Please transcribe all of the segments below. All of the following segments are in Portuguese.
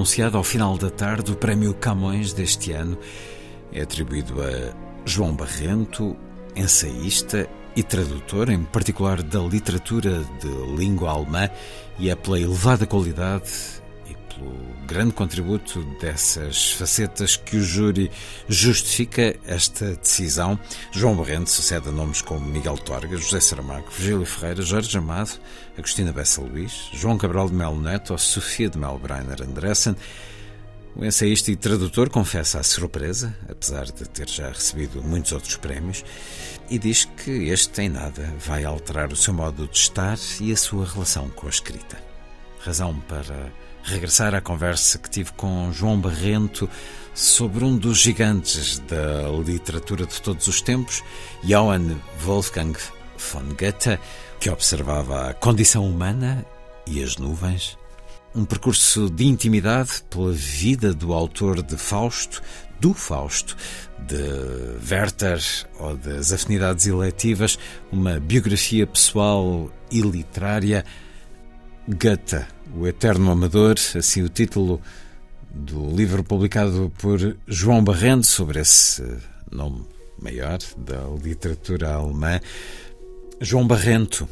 Anunciado ao final da tarde o Prémio Camões deste ano. É atribuído a João Barrento, ensaísta e tradutor, em particular da literatura de língua alemã, e é pela elevada qualidade grande contributo dessas facetas que o júri justifica esta decisão. João Barrento sucede a nomes como Miguel Torga, José Saramago, Virgílio Ferreira, Jorge Amado, Agostina Bessa Luís, João Cabral de Melo Neto ou Sofia de Melo Breiner Andressen. O ensaísta e tradutor confessa a surpresa, apesar de ter já recebido muitos outros prémios, e diz que este em nada vai alterar o seu modo de estar e a sua relação com a escrita. Razão para regressar à conversa que tive com João Barrento sobre um dos gigantes da literatura de todos os tempos, Johann Wolfgang von Goethe, que observava a condição humana e as nuvens um percurso de intimidade pela vida do autor de Fausto, do Fausto, de Werther ou das afinidades eletivas, uma biografia pessoal e literária. Goethe, o Eterno Amador, assim o título do livro publicado por João Barrento sobre esse nome maior da literatura alemã. João Barrento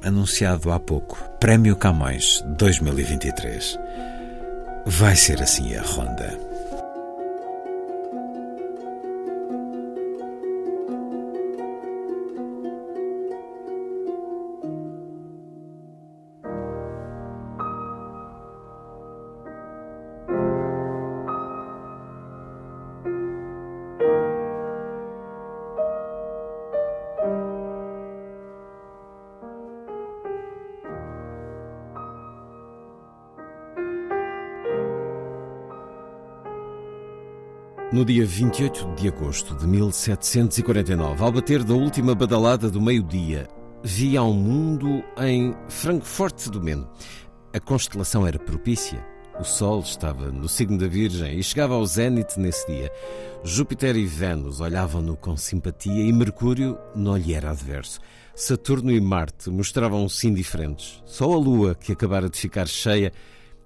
anunciado há pouco, Prémio Camões 2023. Vai ser assim a ronda. No dia 28 de agosto de 1749, ao bater da última badalada do meio-dia, via ao mundo em Frankfurt do Meno. A constelação era propícia. O Sol estava no signo da Virgem e chegava ao zénite nesse dia. Júpiter e Vênus olhavam-no com simpatia e Mercúrio não lhe era adverso. Saturno e Marte mostravam-se indiferentes. Só a Lua, que acabara de ficar cheia,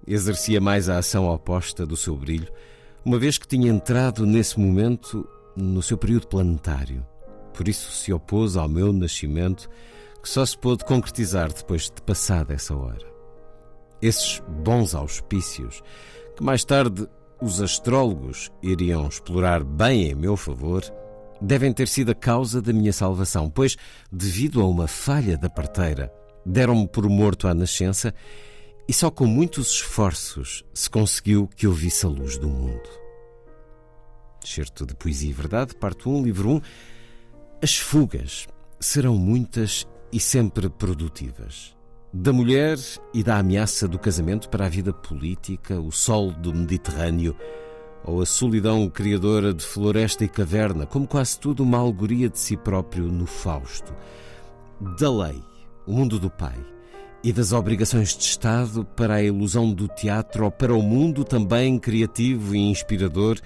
exercia mais a ação oposta do seu brilho uma vez que tinha entrado nesse momento no seu período planetário. Por isso se opôs ao meu nascimento, que só se pôde concretizar depois de passada essa hora. Esses bons auspícios, que mais tarde os astrólogos iriam explorar bem em meu favor, devem ter sido a causa da minha salvação, pois, devido a uma falha da parteira, deram-me por morto à nascença e só com muitos esforços se conseguiu que eu visse a luz do mundo. Certo de Poesia e Verdade, parte 1, livro 1. As fugas serão muitas e sempre produtivas. Da mulher e da ameaça do casamento para a vida política, o sol do Mediterrâneo, ou a solidão criadora de floresta e caverna, como quase tudo uma alegoria de si próprio no Fausto. Da lei, o mundo do pai e das obrigações de Estado para a ilusão do teatro ou para o mundo também criativo e inspirador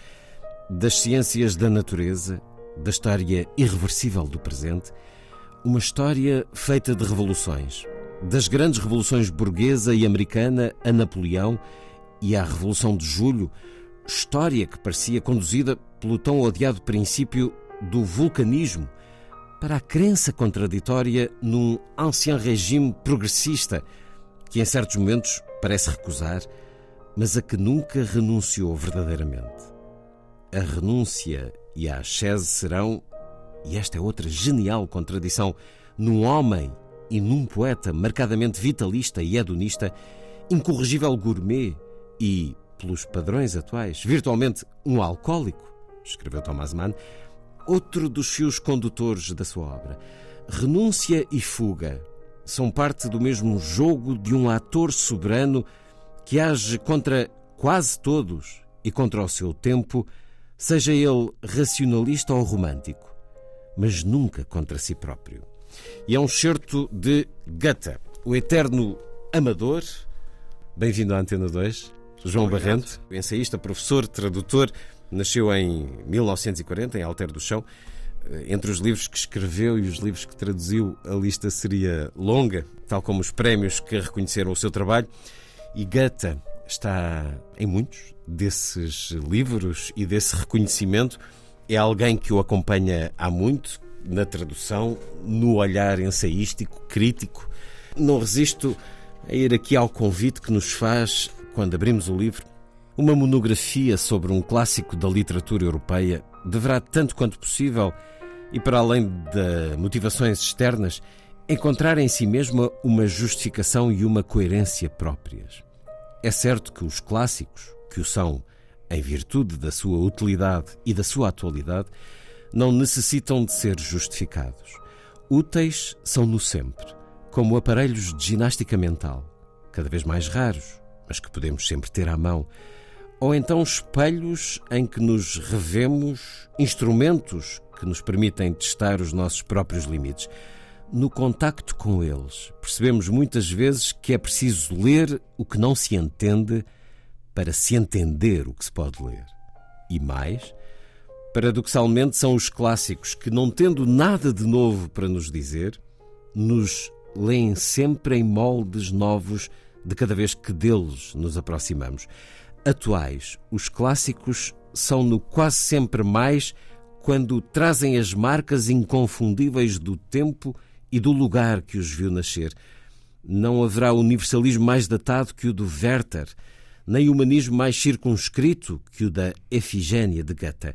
das ciências da natureza, da história irreversível do presente, uma história feita de revoluções, das grandes revoluções burguesa e americana a Napoleão e à Revolução de Julho, história que parecia conduzida pelo tão odiado princípio do vulcanismo para a crença contraditória num ancien regime progressista que em certos momentos parece recusar, mas a que nunca renunciou verdadeiramente. A renúncia e a ascese serão, e esta é outra genial contradição, num homem e num poeta marcadamente vitalista e hedonista, incorrigível gourmet e, pelos padrões atuais, virtualmente um alcoólico, escreveu Thomas Mann, outro dos fios condutores da sua obra. Renúncia e fuga são parte do mesmo jogo de um ator soberano que age contra quase todos e contra o seu tempo, seja ele racionalista ou romântico, mas nunca contra si próprio. E é um certo de Goethe, o eterno amador. Bem-vindo à Antena 2, João Obrigado. Barrente, ensaísta, professor, tradutor. Nasceu em 1940, em Alter do Chão. Eh, entre os livros que escreveu e os livros que traduziu, a lista seria longa, tal como os prémios que reconheceram o seu trabalho. E Goethe está em muitos desses livros e desse reconhecimento. É alguém que o acompanha há muito, na tradução, no olhar ensaístico, crítico. Não resisto a ir aqui ao convite que nos faz, quando abrimos o livro, uma monografia sobre um clássico da literatura europeia deverá, tanto quanto possível, e para além de motivações externas, encontrar em si mesma uma justificação e uma coerência próprias. É certo que os clássicos, que o são em virtude da sua utilidade e da sua atualidade, não necessitam de ser justificados. Úteis são no sempre, como aparelhos de ginástica mental, cada vez mais raros, mas que podemos sempre ter à mão, ou então espelhos em que nos revemos, instrumentos que nos permitem testar os nossos próprios limites. No contacto com eles, percebemos muitas vezes que é preciso ler o que não se entende para se entender o que se pode ler. E mais, Paradoxalmente, são os clássicos que, não tendo nada de novo para nos dizer, nos leem sempre em moldes novos de cada vez que deles nos aproximamos. Atuais, os clássicos são no quase sempre mais quando trazem as marcas inconfundíveis do tempo e do lugar que os viu nascer. Não haverá universalismo mais datado que o do Werther, nem humanismo mais circunscrito que o da Efigênia de Goethe.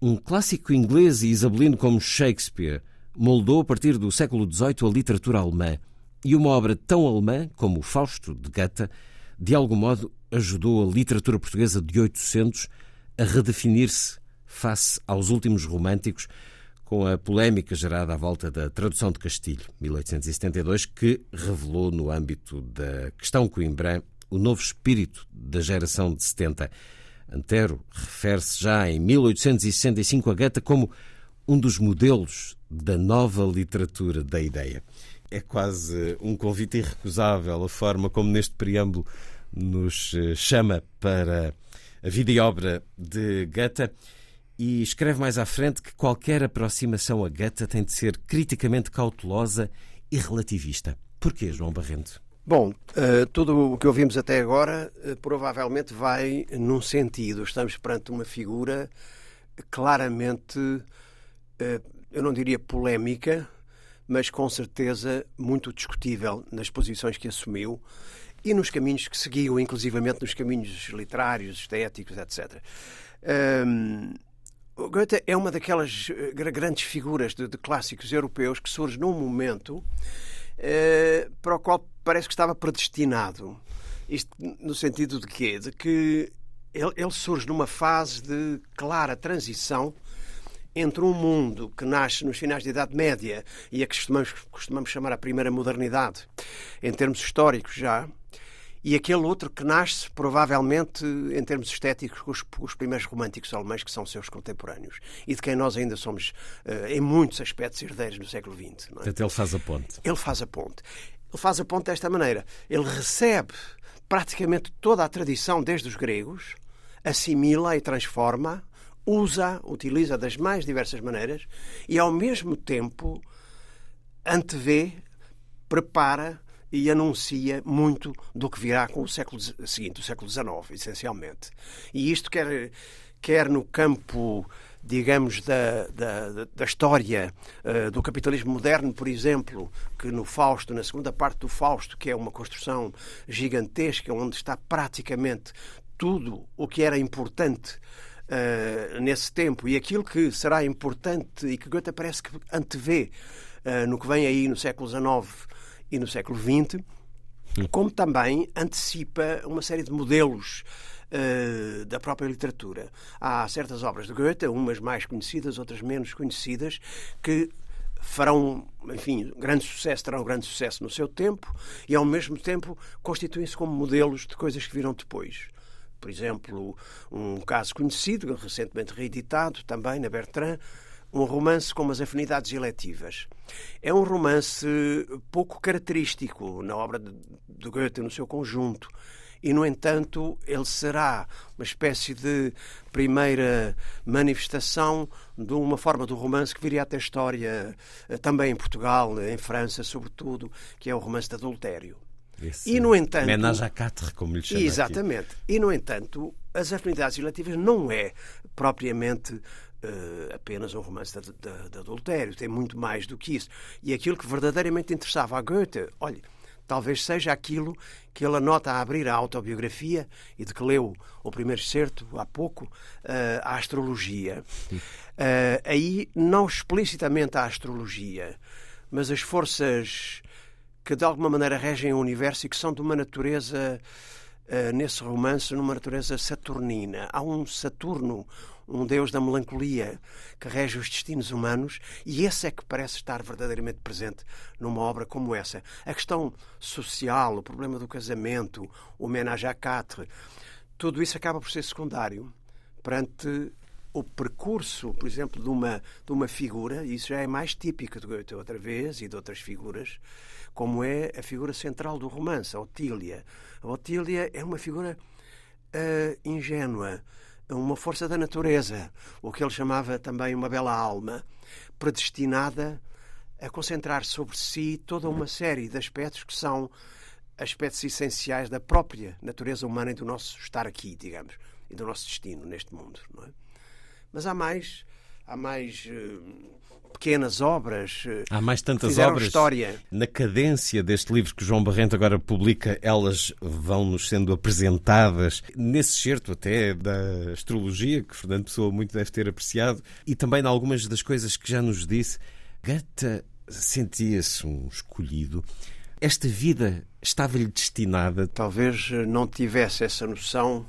Um clássico inglês e isabelino como Shakespeare moldou a partir do século XVIII a literatura alemã e uma obra tão alemã como o Fausto de Goethe, de algum modo, ajudou a literatura portuguesa de 800 a redefinir-se face aos últimos românticos, com a polémica gerada à volta da tradução de Castilho, 1872, que revelou no âmbito da questão Coimbra o novo espírito da geração de 70. Antero refere-se já em 1865 a Goethe como um dos modelos da nova literatura da ideia. É quase um convite irrecusável a forma como neste preâmbulo nos eh, chama para a vida e obra de Goethe e escreve mais à frente que qualquer aproximação a Goethe tem de ser criticamente cautelosa e relativista. Porquê, João Barrento? Bom, uh, tudo o que ouvimos até agora uh, provavelmente vai num sentido. Estamos perante uma figura claramente, eu não diria polémica, mas com certeza muito discutível nas posições que assumiu e nos caminhos que seguiu, inclusivamente nos caminhos literários, estéticos, etc. Um, Goethe é uma daquelas grandes figuras de, de clássicos europeus que surge num momento eh, para o qual parece que estava predestinado. Isto no sentido de quê? De que ele, ele surge numa fase de clara transição entre um mundo que nasce nos finais da Idade Média e a que costumamos, costumamos chamar a primeira modernidade, em termos históricos já, e aquele outro que nasce, provavelmente, em termos estéticos, com os, os, primeiros românticos alemães, que são seus contemporâneos, e de quem nós ainda somos, uh, em muitos aspectos, herdeiros no século XX. É? Portanto, ele faz a ponte. Ele faz a ponte. Ele faz a ponte desta maneira. Ele recebe praticamente toda a tradição, desde os gregos, assimila e transforma, usa, utiliza das mais diversas maneiras, e, ao mesmo tempo, antevê, prepara e anuncia muito do que virá com o século seguinte, o século XIX, essencialmente. E isto quer, quer no campo digamos, da, da, da história uh, do capitalismo moderno, por exemplo, que no Fausto, na segunda parte do Fausto, que é uma construção gigantesca, onde está praticamente tudo o que era importante uh, nesse tempo e aquilo que será importante e que Goethe parece que antevê uh, no que vem aí no século XIX e no século XX, como também antecipa uma série de modelos uh, da própria literatura. Há certas obras de Goethe, umas mais conhecidas, outras menos conhecidas, que farão, enfim, grande sucesso, terão grande sucesso no seu tempo e, ao mesmo tempo, constituem-se como modelos de coisas que viram depois. Por exemplo, um caso conhecido, recentemente reeditado também na Bertrand, um romance com umas afinidades eletivas. É um romance pouco característico na obra de Goethe no seu conjunto e, no entanto, ele será uma espécie de primeira manifestação de uma forma do romance que viria a ter história eh, também em Portugal, em França, sobretudo, que é o romance de adultério. Esse e, no entanto. Menage à quatre, como lhe chama. Exatamente. Aqui. E, no entanto, as afinidades relativas não é propriamente Uh, apenas um romance de, de, de, adultério, tem muito mais do que isso. E aquilo que verdadeiramente interessava a Goethe, olha, talvez seja aquilo que ele anota a abrir a autobiografia e de que leu o primeiro certo há pouco, uh, a astrologia. Uh, aí, não explicitamente a astrologia, mas as forças que de alguma maneira regem o universo e que são de uma natureza, uh, nesse romance, numa natureza saturnina. Há um Saturno, um deus da melancolia que rege os destinos humanos, e esse é que parece estar verdadeiramente presente numa obra como essa. A questão social, o problema do casamento, o ménage à quatre, tudo isso acaba por ser secundário perante o percurso, por exemplo, de uma, de uma figura, isso já é mais típico de Goethe outra vez e de outras figuras, como é a figura central do romance, a Otília. A Otília é uma figura uh, ingênua, uma força da natureza, o que ele chamava também uma bela alma, predestinada a concentrar sobre si toda uma série de aspectos que são aspectos essenciais da própria natureza humana e do nosso estar aqui, digamos, e do nosso destino neste mundo. É? Mas há mais, há mais uh, pequenas obras. Eh, Há mais tantas obras. História. Na cadência deste livro que João Barrento agora publica, elas vão-nos sendo apresentadas nesse certo até da astrologia, que Fernando Pessoa muito deve ter apreciado, e também em algumas das coisas que já nos disse. Goethe sentia-se um escolhido. Esta vida estava-lhe destinada? Talvez não tivesse essa noção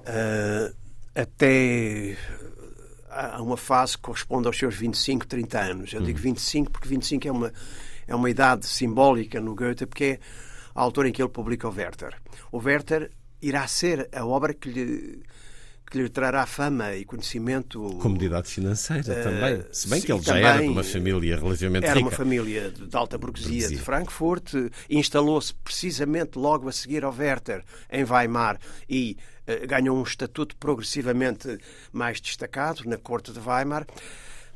uh, até a uma fase que corresponde aos seus 25, 30 anos. Eu digo 25 porque 25 é uma, é uma idade simbólica no Goethe, porque é a altura em que ele publica o Werther. O Werther irá ser a obra que lhe, que lhe trará fama e conhecimento. Comodidade financeira uh, também. Se bem sim, que ele já era de uma família relativamente era rica. Era uma família de alta burguesia, burguesia. de Frankfurt. Instalou-se precisamente logo a seguir ao Werther em Weimar e eh, ganhou um estatuto progressivamente mais destacado na corte de Weimar.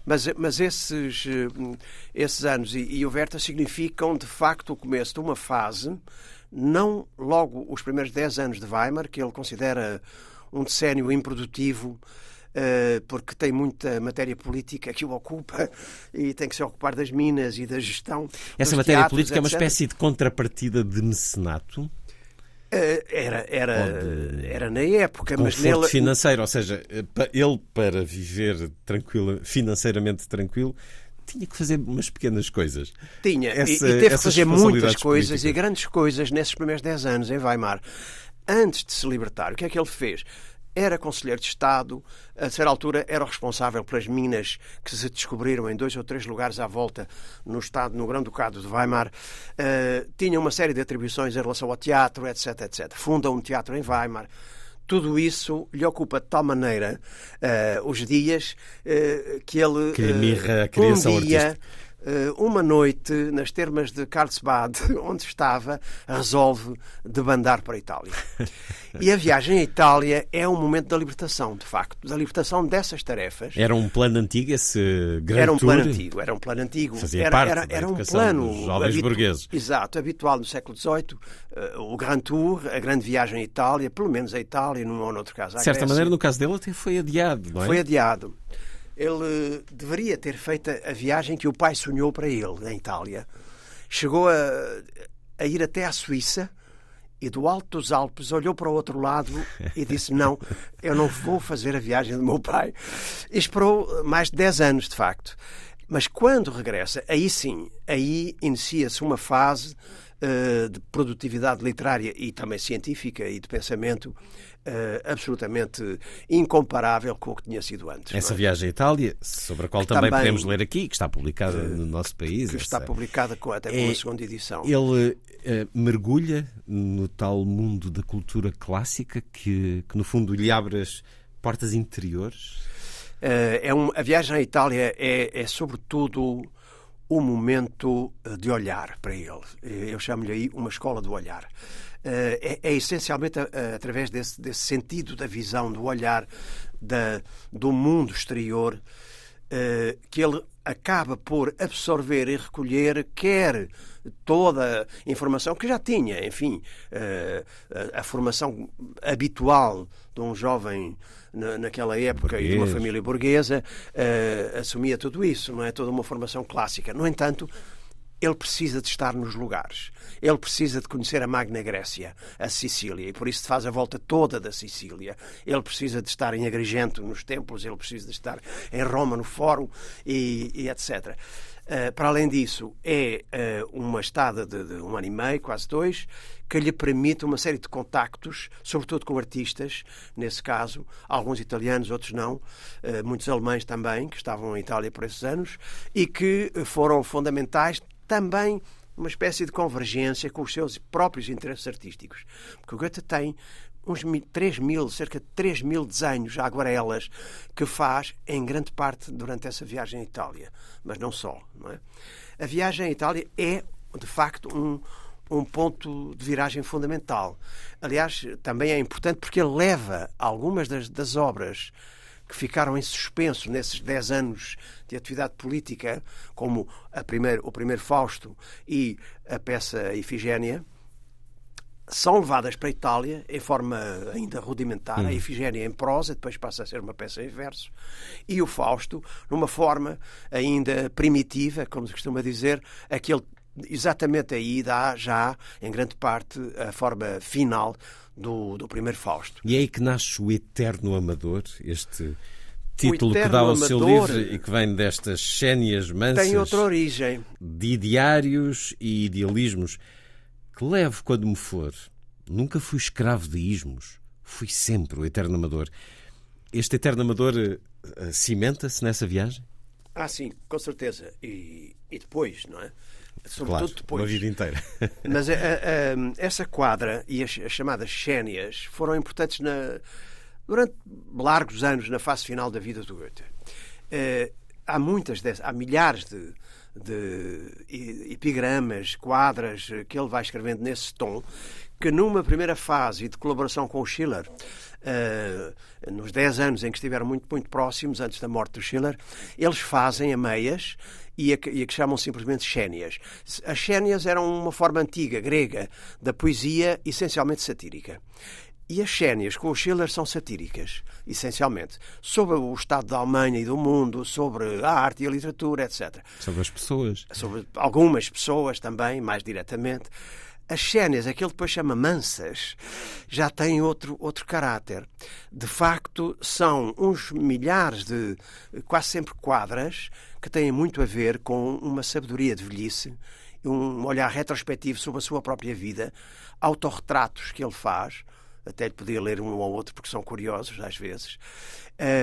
Mas, mas esses, eh, esses anos e, e o Werther significam, de facto, o começo de uma fase, não logo os primeiros 10 anos de Weimar, que ele considera um decénio improdutivo, eh, porque tem muita matéria política que o ocupa e tem que se ocupar das minas e da gestão. Essa matéria teatros, política etc. é uma espécie de contrapartida de mecenato? Eh, era, era, de, era na época, mas nele. financeiro, ou seja, eh, ele para viver tranquilo, financeiramente tranquilo, tinha que fazer umas pequenas coisas. Tinha, Essa, e, e teve que fazer muitas coisas políticas. e grandes coisas nesses primeiros 10 anos em Weimar. Antes de se libertar, o que é que ele fez? era conselheiro de Estado, a certa altura era o responsável pelas minas que se descobriram em dois ou três lugares à volta no Estado, no Grande-Ducado de Weimar, uh, tinha uma série de atribuições em relação ao teatro, etc, etc. Funda um teatro em Weimar. Tudo isso lhe ocupa de tal maneira uh, os dias uh, que ele que mirra a criação um dia artística uma noite nas termas de Karlsbad, onde estava, resolve debandar para a Itália. E a viagem à Itália é um momento da libertação, de facto, da libertação dessas tarefas. Era um plano antigo esse grande Era um plano tour? antigo, era um plano antigo. Fazia era, parte era, era um plano dos jovens burgueses. Exato, habitual no século XVIII, eh, o Grand Tour, a grande viagem à Itália, pelo menos à Itália, num ou noutro caso De certa Grécia. maneira, no caso dele, até foi adiado, não é? Foi adiado. Ele deveria ter feito a viagem que o pai sonhou para ele, na Itália. Chegou a, a ir até à Suíça e do alto dos Alpes olhou para o outro lado e disse: Não, eu não vou fazer a viagem do meu pai. E esperou mais de 10 anos, de facto. Mas quando regressa, aí sim, aí inicia-se uma fase de produtividade literária e também científica e de pensamento Uh, absolutamente incomparável com o que tinha sido antes. Essa é? viagem à Itália, sobre a qual também, também, podemos ler aqui, que está publicada uh, no nosso país. Que está essa... publicada com, até com é, a segunda edição. Ele mergulha no tal mundo da cultura clássica que, que no fundo, lhe abre as portas interiores? é um, a viagem à Itália é, é sobretudo o momento de olhar para ele. Eu chamo-lhe aí uma escola do olhar. É, é, essencialmente através desse, desse, sentido da visão, do olhar da, do mundo exterior que ele acaba por absorver e recolher, quer toda a informação que já tinha, enfim, a formação habitual de um jovem naquela época Burguês. e de uma família burguesa assumia tudo isso, não é toda uma formação clássica. No entanto, ele precisa de estar nos lugares. Ele precisa de conhecer a Magna Grécia, a Sicília, e por isso faz a volta toda da Sicília. Ele precisa de estar em Agrigento, nos templos, ele precisa de estar em Roma, no Fórum, e, e etc. Uh, para além disso, é uh, uma estada de, de, um ano e meio, quase dois, que lhe permite uma série de contactos, sobretudo com artistas, nesse caso, alguns italianos, outros não, uh, muitos alemães também, que estavam em Itália por esses anos, e que foram fundamentais também uma espécie de convergência com os seus próprios interesses artísticos. Porque o Goethe tem uns 3 mil, cerca de 3 mil desenhos, aguarelas, que faz em grande parte durante essa viagem à Itália. Mas não só. Não é? A viagem à Itália é, de facto, um, um ponto de viragem fundamental. Aliás, também é importante porque ele leva algumas das, das obras que ficaram em suspenso nesses 10 anos de atividade política, como a primeiro, o primeiro Fausto e a peça Ifigénia, são levadas para a Itália em forma ainda rudimentar, a Ifigénia em prosa, depois passa a ser uma peça em verso, e o Fausto numa forma ainda primitiva, como se costuma dizer, aquele exatamente aí dá já, em grande parte, a forma final do, do primeiro Fausto. E é aí que nasce o Eterno Amador, este título que dá ao seu livro e que vem destas sénias mansas. Tem outra origem. De ideários e idealismos que levo quando me for. Nunca fui escravo de ismos. Fui sempre o Eterno Amador. Este Eterno Amador uh, cimenta-se nessa viagem? Ah, sim, com certeza. E, e depois, não é? Sobretudo claro, depois. Uma vida inteira. Mas a, a, a, essa quadra e as, as chamadas sénias foram importantes na, durante largos anos na fase final da vida do Goethe. Uh, há muitas há milhares de, de epigramas, quadras que ele vai escrevendo nesse tom, que numa primeira fase de colaboração com o Schiller, uh, nos 10 anos em que estiveram muito, muito próximos, antes da morte do Schiller, eles fazem a meias e a, e a que chamam simplesmente xénias. As xénias eram uma forma antiga, grega, da poesia essencialmente satírica. E as xénias com o Schiller são satíricas, essencialmente, sobre o estado da Alemanha e do mundo, sobre a arte e a literatura, etc. Sobre as pessoas. Sobre algumas pessoas também, mais diretamente. As xénias, aquilo depois chama mansas, já têm outro, outro caráter. De facto, são uns milhares de, quase sempre quadras, que têm muito a ver com uma sabedoria de velhice, um olhar retrospectivo sobre a sua própria vida, autorretratos que ele faz, até lhe podia ler um ou outro porque são curiosos às vezes,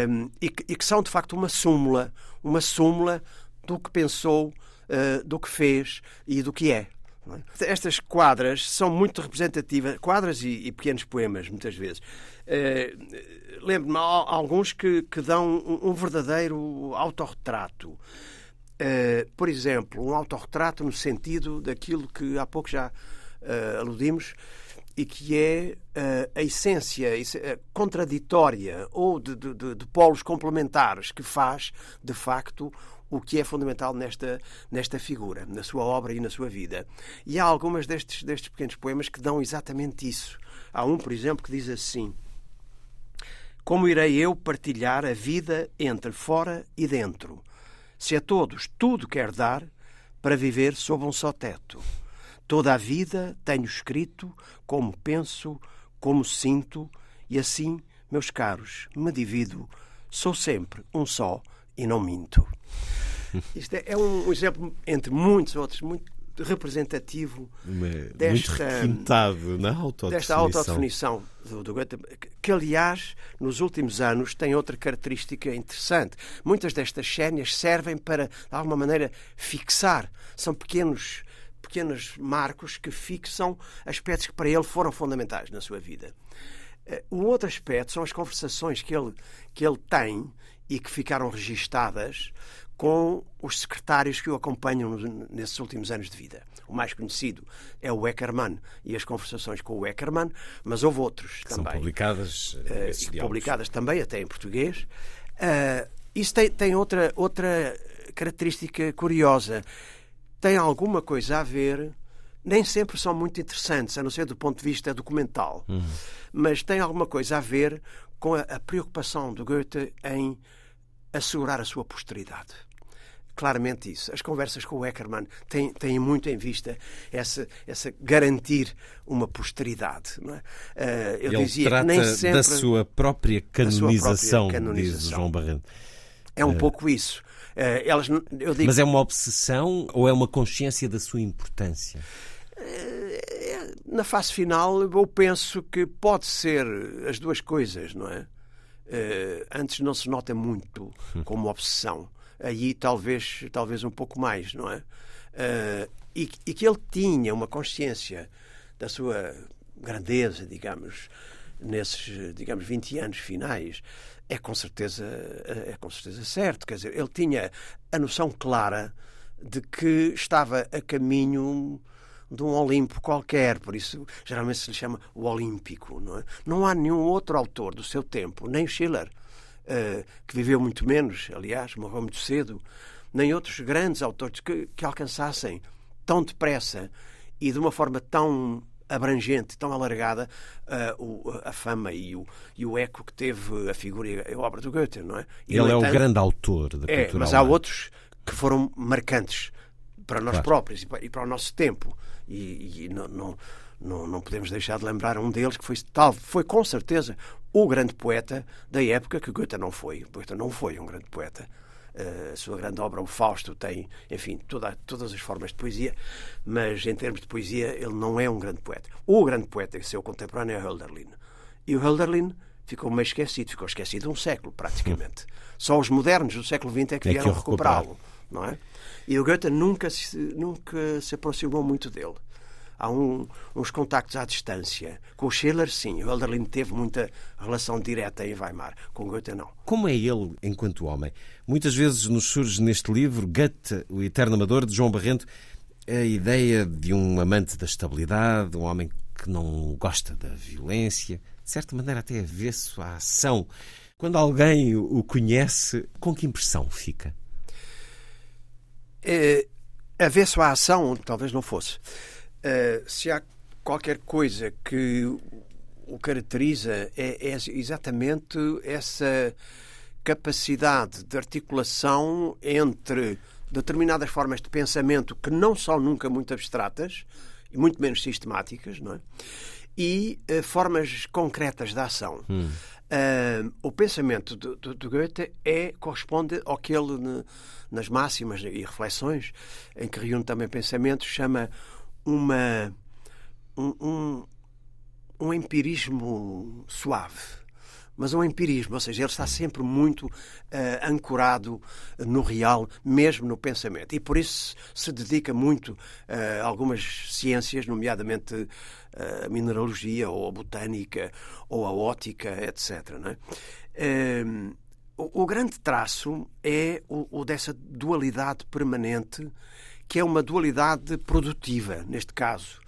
um, e, que, e, que, são de facto uma súmula, uma súmula do que pensou, uh, do que fez e do que é. é. Estas quadras são muito representativas, quadras e, e pequenos poemas, muitas vezes. Uh, Lembro-me alguns que, que dão um, um verdadeiro autorretrato. Uh, por exemplo, um autorretrato no sentido daquilo que há pouco já aludimos e que é uh, a essência contraditória ou de, de, de, polos complementares que faz, de facto, o que é fundamental nesta, nesta figura, na sua obra e na sua vida. E há algumas destes, destes pequenos poemas que dão exatamente isso. Há um, por exemplo, que diz assim: Como irei eu partilhar a vida entre fora e dentro? se a todos tudo quer dar para viver sob um só teto. Toda a vida tenho escrito como penso, como sinto, e assim, meus caros, me divido. Sou sempre um só e não minto. Isto é, é um exemplo, entre muitos outros, muito representativo desta, muito autodefinição. desta autodefinição do, do que aliás nos últimos anos tem outra característica interessante. Muitas destas sénias servem para, de alguma maneira, fixar. São pequenos pequenos marcos que fixam aspectos que para ele foram fundamentais na sua vida. Eh, o outro aspecto são as conversações que ele, que ele tem e que ficaram registadas com os secretários que o acompanham nesses últimos anos de vida. O mais conhecido é o Eckermann e as conversações com o Eckermann, mas houve outros que também. São publicadas, uh, publicadas também, até em português. Uh, isso tem, tem outra, outra característica curiosa. Tem alguma coisa a ver nem sempre são muito interessantes, a não ser do ponto de vista documental, uhum. mas tem alguma coisa a ver com a, a preocupação do Goethe em assegurar a sua posteridade claramente isso. As conversas com o Eckermann têm, têm muito em vista essa, essa garantir uma posteridade. Não é? Uh, eu Ele dizia trata nem sempre da sua própria canonização, própria canonização. diz João Barrento. É um uh, pouco isso. Uh, elas, eu digo, Mas é uma obsessão ou é uma consciência da sua importância? Na fase final, eu penso que pode ser as duas coisas, não é? antes não se nota muito como obsessão aí talvez, talvez um pouco mais, não é? E, e, que ele tinha uma consciência da sua grandeza, digamos, nesses, digamos, 20 anos finais, é com certeza, é com certeza certo. Quer dizer, ele tinha a noção clara de que estava a caminho de um Olimpo qualquer, por isso geralmente se lhe chama o Olímpico. Não, é? não há nenhum outro autor do seu tempo, nem Schiller, uh, que viveu muito menos, aliás, morreu muito cedo, nem outros grandes autores que, que alcançassem tão depressa e de uma forma tão abrangente, tão alargada, uh, o, a fama e o, e o eco que teve a figura e a obra do Goethe, não é? E, Ele é o grande autor da é, Mas há outros que foram marcantes para nós claro. próprios e para, e para, o nosso tempo. E, e não, não, não, não, podemos deixar de lembrar um deles que foi, tal, foi com certeza o grande poeta da época que Goethe não foi. Goethe não foi um grande poeta. Uh, a sua grande obra, o Fausto, tem, enfim, toda, todas as formas de poesia, mas em termos de poesia ele não é um grande poeta. O grande poeta, seu contemporâneo, é Hölderlin. E o Hölderlin ficou meio esquecido, ficou esquecido um século, praticamente. Só os modernos do século XX é que é vieram é recuperá-lo, não é? E o Goethe nunca se, nunca se aproximou muito dele há um, uns contactos à distância. Com o Schiller, sim. O Hölderlin teve muita relação direta em Weimar. Com Goethe, não. Como é ele enquanto homem? Muitas vezes nos surge neste livro, Goethe, o eterno amador, de João Barrento, a ideia de um amante da estabilidade, um homem que não gosta da violência, de certa maneira até avesso à ação. Quando alguém o conhece, com que impressão fica? É, avesso à ação, talvez não fosse. Uh, se há qualquer coisa que o caracteriza é, é, exatamente essa capacidade de articulação entre determinadas formas de pensamento que não são nunca muito abstratas e muito menos sistemáticas, não é? E uh, formas concretas de ação. Hum. Uh, o pensamento do, do, do, Goethe é, corresponde ao que ele, nas máximas e reflexões, em que reúne também pensamentos, chama uma, um, um, um empirismo suave mas um empirismo, ou seja, ele está sempre muito uh, ancorado no real, mesmo no pensamento. E por isso se dedica muito uh, a algumas ciências, nomeadamente uh, a mineralogia, ou a botânica, ou a ótica, etc. É? Ehm, o, o grande traço é o, o dessa dualidade permanente, que é uma dualidade produtiva, neste caso.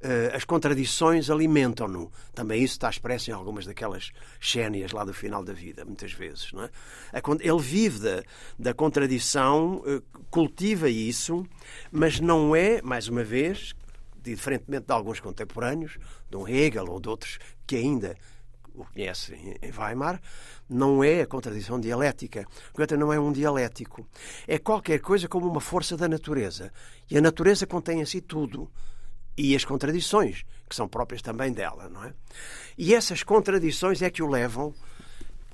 Uh, as contradições alimentam-no. Também isso está expresso em algumas daquelas xénias lá do final da vida, muitas vezes. Não é? Ele vive da, da contradição, uh, cultiva isso, mas não é, mais uma vez, diferentemente de alguns contemporâneos, de um Hegel ou de outros que ainda o conhecem em Weimar, não é a contradição dialética. Goethe não é um dialético. É qualquer coisa como uma força da natureza. E a natureza contém em si tudo. E as contradições, que são próprias também dela, não é? E essas contradições é que o levam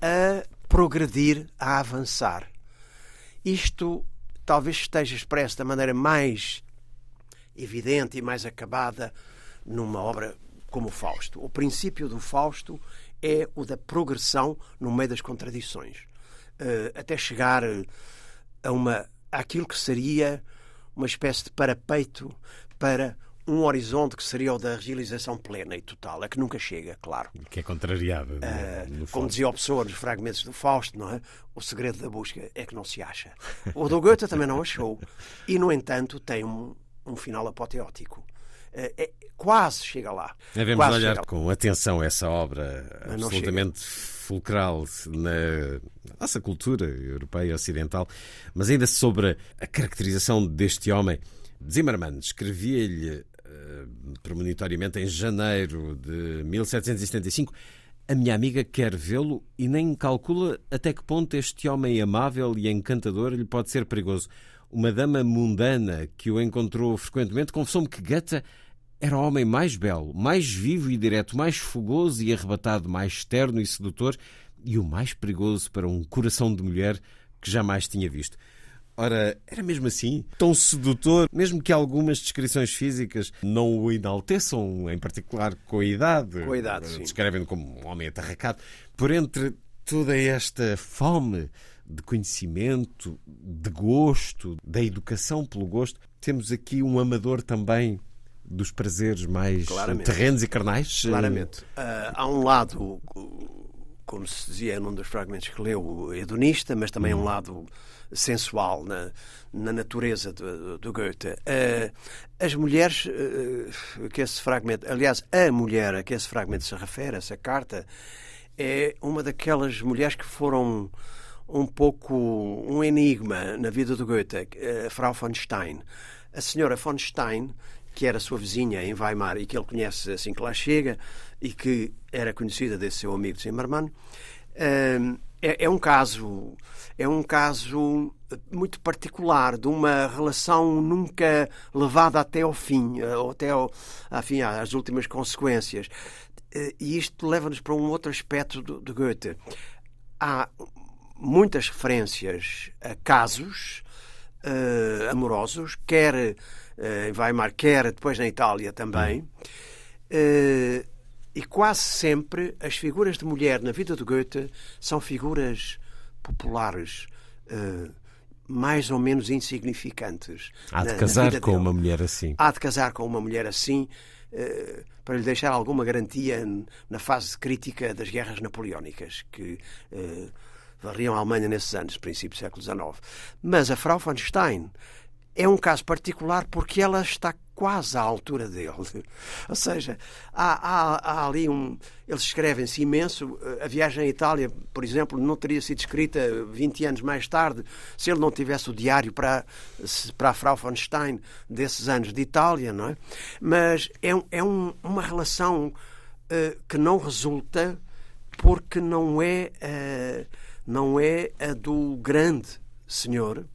a progredir, a avançar. Isto talvez esteja expresso da maneira mais evidente e mais acabada numa obra como o Fausto. O princípio do Fausto é o da progressão no meio das contradições, uh, até chegar a uma aquilo que seria uma espécie de parapeito para um horizonte que seria o da realização plena e total, a que nunca chega, claro. Que é contrariado. Uh, como dizia o Pessoa nos fragmentos do Fausto, não é? O segredo da busca é que não se acha. O do Goethe também não achou. E, no entanto, tem um, um final apoteótico. Uh, é, quase chega lá. Devemos quase olhar com atenção essa obra absolutamente fulcral na nossa cultura europeia e ocidental, mas ainda sobre a caracterização deste homem. Zimmermann escrevia-lhe uh, premonitoriamente em janeiro de 1775 a minha amiga quer vê-lo e nem calcula até que ponto este homem amável e encantador lhe pode ser perigoso. Uma dama mundana que o encontrou frequentemente confessou-me que Goethe era o homem mais belo, mais vivo e direto, mais fogoso e arrebatado, mais terno e sedutor e o mais perigoso para um coração de mulher que jamais tinha visto. Ora, era mesmo assim? Tão sedutor, mesmo que algumas descrições físicas não o enalteçam, em particular com a idade. Com a idade. Descrevem-no como um homem atarracado. Por entre toda esta fome de conhecimento, de gosto, da educação pelo gosto, temos aqui um amador também dos prazeres mais Claramente. terrenos e carnais? Claramente. Uh, há um lado, como se dizia num dos fragmentos que leu, hedonista, mas também hum. um lado sensual na, na natureza do, do Goethe. Uh, as mulheres uh, que esse fragmento, aliás, a mulher a que esse fragmento se refere, essa carta, é uma daquelas mulheres que foram um pouco um enigma na vida do Goethe, a Frau von Stein. A senhora von Stein que era sua vizinha em Weimar e que ele conhece assim que lá chega e que era conhecida desse seu amigo Zimmermann, hum, é, é um caso é um caso muito particular de uma relação nunca levada até ao fim, ou até ao, enfim, às últimas consequências. Eh, e isto leva-nos para um outro aspecto de Goethe. Há muitas referências a casos uh, amorosos, quer eh, em Weimar, quer depois na Itália também. Eh, e quase sempre as figuras de mulher na vida de Goethe são figuras populares, mais ou menos insignificantes. Há de casar com uma mulher assim. Há de casar com uma mulher assim para lhe deixar alguma garantia na fase crítica das guerras napoleónicas que varriam a Alemanha nesses anos, princípio do século XIX. Mas a Frau von Stein é um caso particular porque ela está quase à altura dele. Ou seja, há, há, há ali um. Eles escrevem-se imenso. A viagem à Itália, por exemplo, não teria sido escrita 20 anos mais tarde se ele não tivesse o diário para, para a Frau von Stein desses anos de Itália, não é? Mas é, é um, uma relação uh, que não resulta porque não é, uh, não é a do grande senhor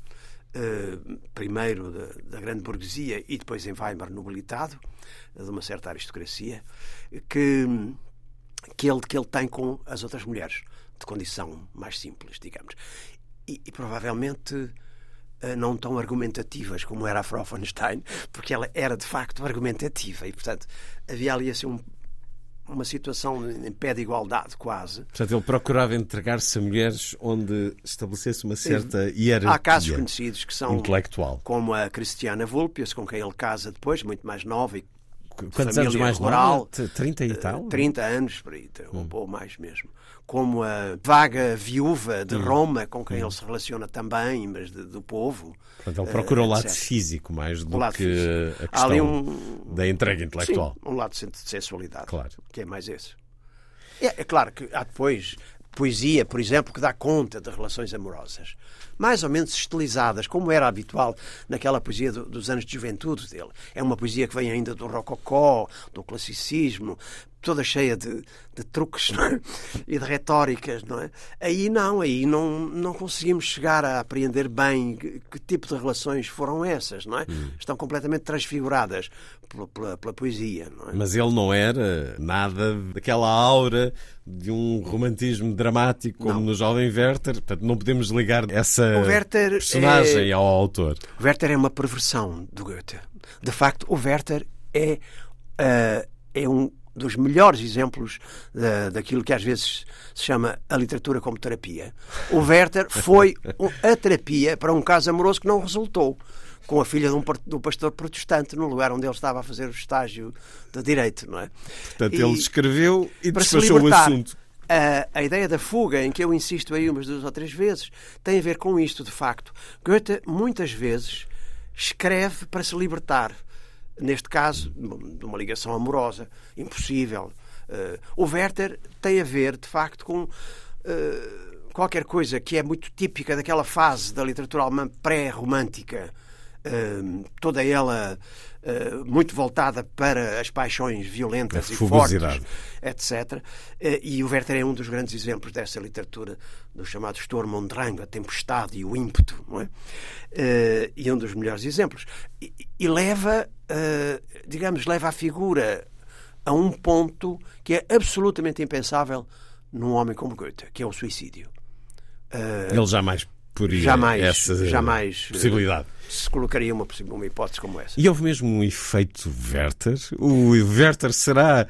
eh, primeiro da, grande burguesia e depois em Weimar nobilitado, de uma certa aristocracia, que, que, ele, que ele tem com as outras mulheres, de condição mais simples, digamos. E, e provavelmente eh, não tão argumentativas como era a Frau von Stein, porque ela era de facto argumentativa e, portanto, havia ali assim um uma situação em pé de igualdade, quase. Portanto, ele procurava entregar-se a mulheres onde estabelecesse uma certa hierarquia Há casos conhecidos que são intelectual. como a Cristiana Vulpius, com quem ele casa depois, muito mais nova e Quantos anos mais rural, nova? 30 e tal? 30 anos, por aí, hum. ou mais mesmo. Como a vaga viúva de hum. Roma, com quem hum. ele se relaciona também, mas de, do povo. Portanto, ele procura uh, o lado físico mais do que físico. a questão um... da entrega intelectual. Sim, um lado de sensualidade, claro. que é mais esse. É, é claro que há depois poesia, por exemplo, que dá conta de relações amorosas mais ou menos estilizadas, como era habitual naquela poesia do, dos anos de juventude dele. É uma poesia que vem ainda do rococó, do classicismo, toda cheia de, de truques é? e de retóricas, não é? Aí não, aí não, não conseguimos chegar a apreender bem que, que tipo de relações foram essas, não é? Hum. Estão completamente transfiguradas pela, pela, pela poesia, não é? Mas ele não era nada daquela aura de um romantismo dramático como não. no Jovem Werther, portanto não podemos ligar essa personagem é... ao autor. O Werther é uma perversão do Goethe. De facto, o Werther é, uh, é um dos melhores exemplos da, daquilo que às vezes se chama a literatura como terapia. O Werther foi a terapia para um caso amoroso que não resultou com a filha de um, de um pastor protestante no lugar onde ele estava a fazer o estágio de direito, não é? Portanto, e, ele escreveu e despachou o assunto. A, a, ideia da fuga, em que eu insisto aí umas duas ou três vezes, tem a ver com isto, de facto. Goethe, muitas vezes, escreve para se libertar neste caso, de uma ligação amorosa, impossível. Uh, o Werther tem a ver, de facto, com uh, qualquer coisa que é muito típica daquela fase da literatura alemã pré-romântica, uh, toda ela Uh, muito voltada para as paixões violentas e fortes, etc. Uh, e o Werther é um dos grandes exemplos dessa literatura do chamado Sturm und Drang, a tempestade e o ímpeto, não é? Uh, e é um dos melhores exemplos. E, e leva, digamos, leva a figura a um ponto que é absolutamente impensável num homem como Goethe, que é o suicídio. Ele jamais poria jamais, essa jamais possibilidade se colocaria uma, uma hipótese como essa. E houve mesmo um efeito Werther? O Werther será,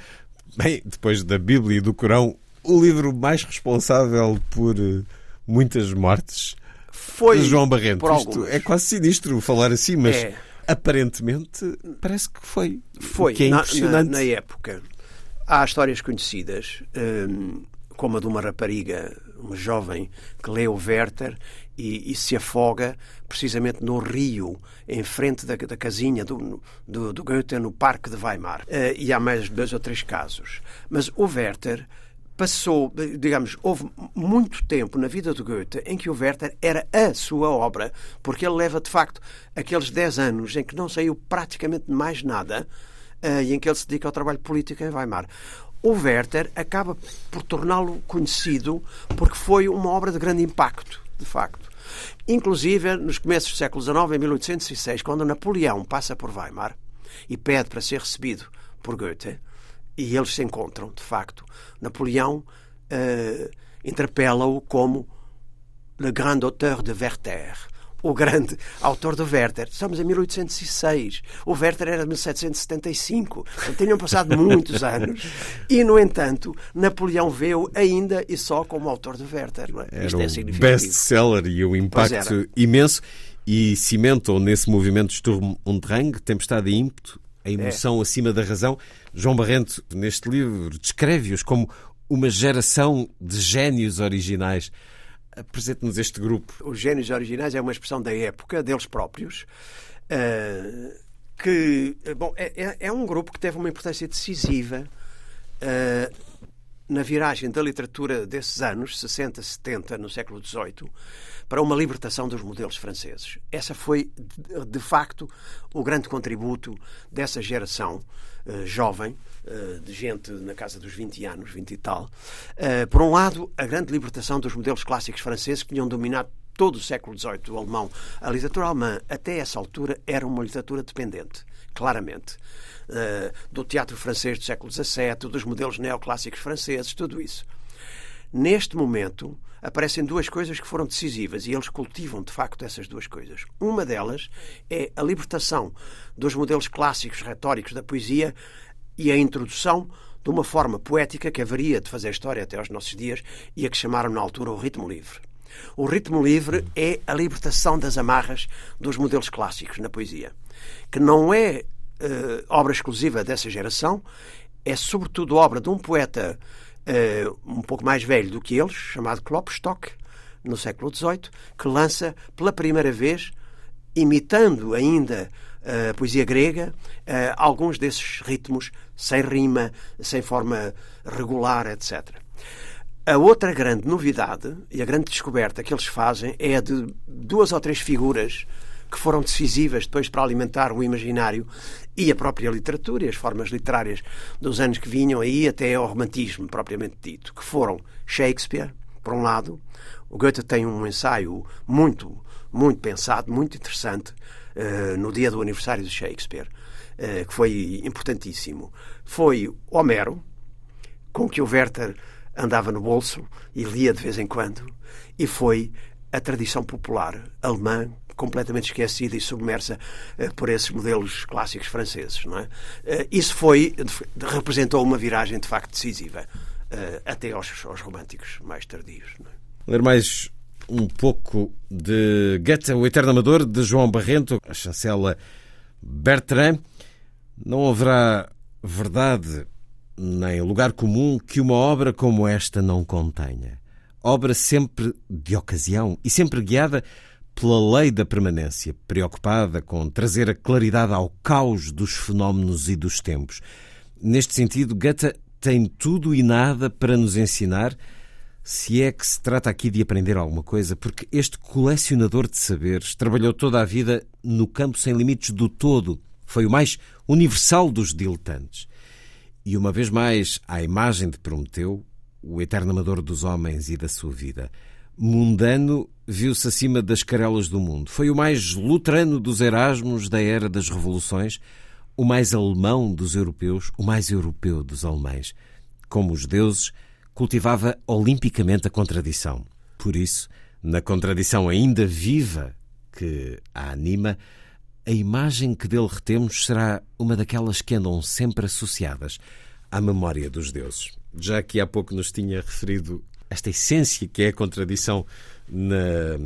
bem, depois da Bíblia e do Corão, o livro mais responsável por eh, muitas mortes? Foi de João Barrento. Isto é quase sinistro falar assim, mas é. aparentemente parece que foi. Foi, que é na, na, na, época. Há histórias conhecidas, hum, como a de uma rapariga, uma jovem, que leu Werther e, e, se afoga precisamente no rio, em frente da, da casinha do, do, do, Goethe, no Parque de Weimar. Uh, e há mais dois ou três casos. Mas o Werther passou, digamos, houve muito tempo na vida do Goethe em que o Werther era a sua obra, porque ele leva, de facto, aqueles dez anos em que não saiu praticamente mais nada uh, e em que ele se dedica ao trabalho político em Weimar o Werther acaba por torná-lo conhecido porque foi uma obra de grande impacto de facto. Inclusive, nos começos do século XIX, em 1806, quando Napoleão passa por Weimar e pede para ser recebido por Goethe, e eles se encontram, de facto, Napoleão uh, interpela-o como le grand auteur de Werther, o grande autor do Werther. Estamos em 1806. O Werther era de 1775. Então, tinham passado muitos anos. E, no entanto, Napoleão vê-o ainda e só como autor do Werther. É? Isto é significativo. best-seller e o impacto imenso. E cimentam nesse movimento Sturm und Drang, tempestade e ímpeto, a emoção é. acima da razão. João Barrento, neste livro, descreve-os como uma geração de génios originais. Apresente-nos este grupo. Os gênios originais é uma expressão da época, deles próprios, uh, que bom, é, é, é, um grupo que teve uma importância decisiva uh, na viragem da literatura desses anos, 60, 70, no século XVIII, para uma libertação dos modelos franceses. Essa foi, de facto, o grande contributo dessa geração uh, jovem, uh, de gente na casa dos 20 anos, 20 e tal. Uh, por um lado, a grande libertação dos modelos clássicos franceses que tinham dominado todo o século XVIII o alemão. A literatura alemã, até essa altura, era uma literatura dependente, claramente. do teatro francês do século XVII, dos modelos neoclássicos franceses, tudo isso. Neste momento, aparecem duas coisas que foram decisivas e eles cultivam de facto essas duas coisas. Uma delas é a libertação dos modelos clássicos retóricos da poesia e a introdução de uma forma poética que haveria de fazer história até aos nossos dias e a que chamaram na altura o ritmo livre. O ritmo livre é a libertação das amarras dos modelos clássicos na poesia, que não é uh, obra exclusiva dessa geração, é sobretudo obra de um poeta uh, um pouco mais velho do que eles, chamado Klopstock, no século XVIII, que lança pela primeira vez, imitando ainda a poesia grega, uh, alguns desses ritmos sem rima, sem forma regular, etc. A outra grande novidade e a grande descoberta que eles fazem é a de duas ou três figuras que foram decisivas depois para alimentar o imaginário e a própria literatura e as formas literárias dos anos que vinham aí até ao romantismo propriamente dito, que foram Shakespeare, por um lado, o Goethe tem um ensaio muito, muito pensado, muito interessante, uh, no dia do aniversário de Shakespeare, uh, que foi importantíssimo. Foi Homero, com que o Werther andava no bolso e lia de vez em quando, e foi a tradição popular alemã completamente esquecida e submersa uh, por esses modelos clássicos franceses. Não é? Uh, isso foi, representou uma viragem de facto decisiva uh, até aos, aos, românticos mais tardios. É? Ler mais um pouco de Goethe, o Eterno Amador, de João Barrento, a chancela Bertrand. Não haverá verdade nem lugar comum que uma obra como esta não contenha. Obra sempre de ocasião e sempre guiada pela lei da permanência, preocupada com trazer a claridade ao caos dos fenómenos e dos tempos. Neste sentido, Goethe tem tudo e nada para nos ensinar, se é que se trata aqui de aprender alguma coisa, porque este colecionador de saberes trabalhou toda a vida no campo sem limites do todo. Foi o mais universal dos diletantes. E uma vez mais, à imagem de Prometeu, o eterno amador dos homens e da sua vida mundano, viu-se acima das carelas do mundo. Foi o mais luterano dos Erasmos da era das revoluções, o mais alemão dos europeus, o mais europeu dos alemães. Como os deuses, cultivava olimpicamente a contradição. Por isso, na contradição ainda viva que a anima, a imagem que dele retemos será uma daquelas que andam sempre associadas à memória dos deuses. Já que há pouco nos tinha referido esta essência que é a contradição na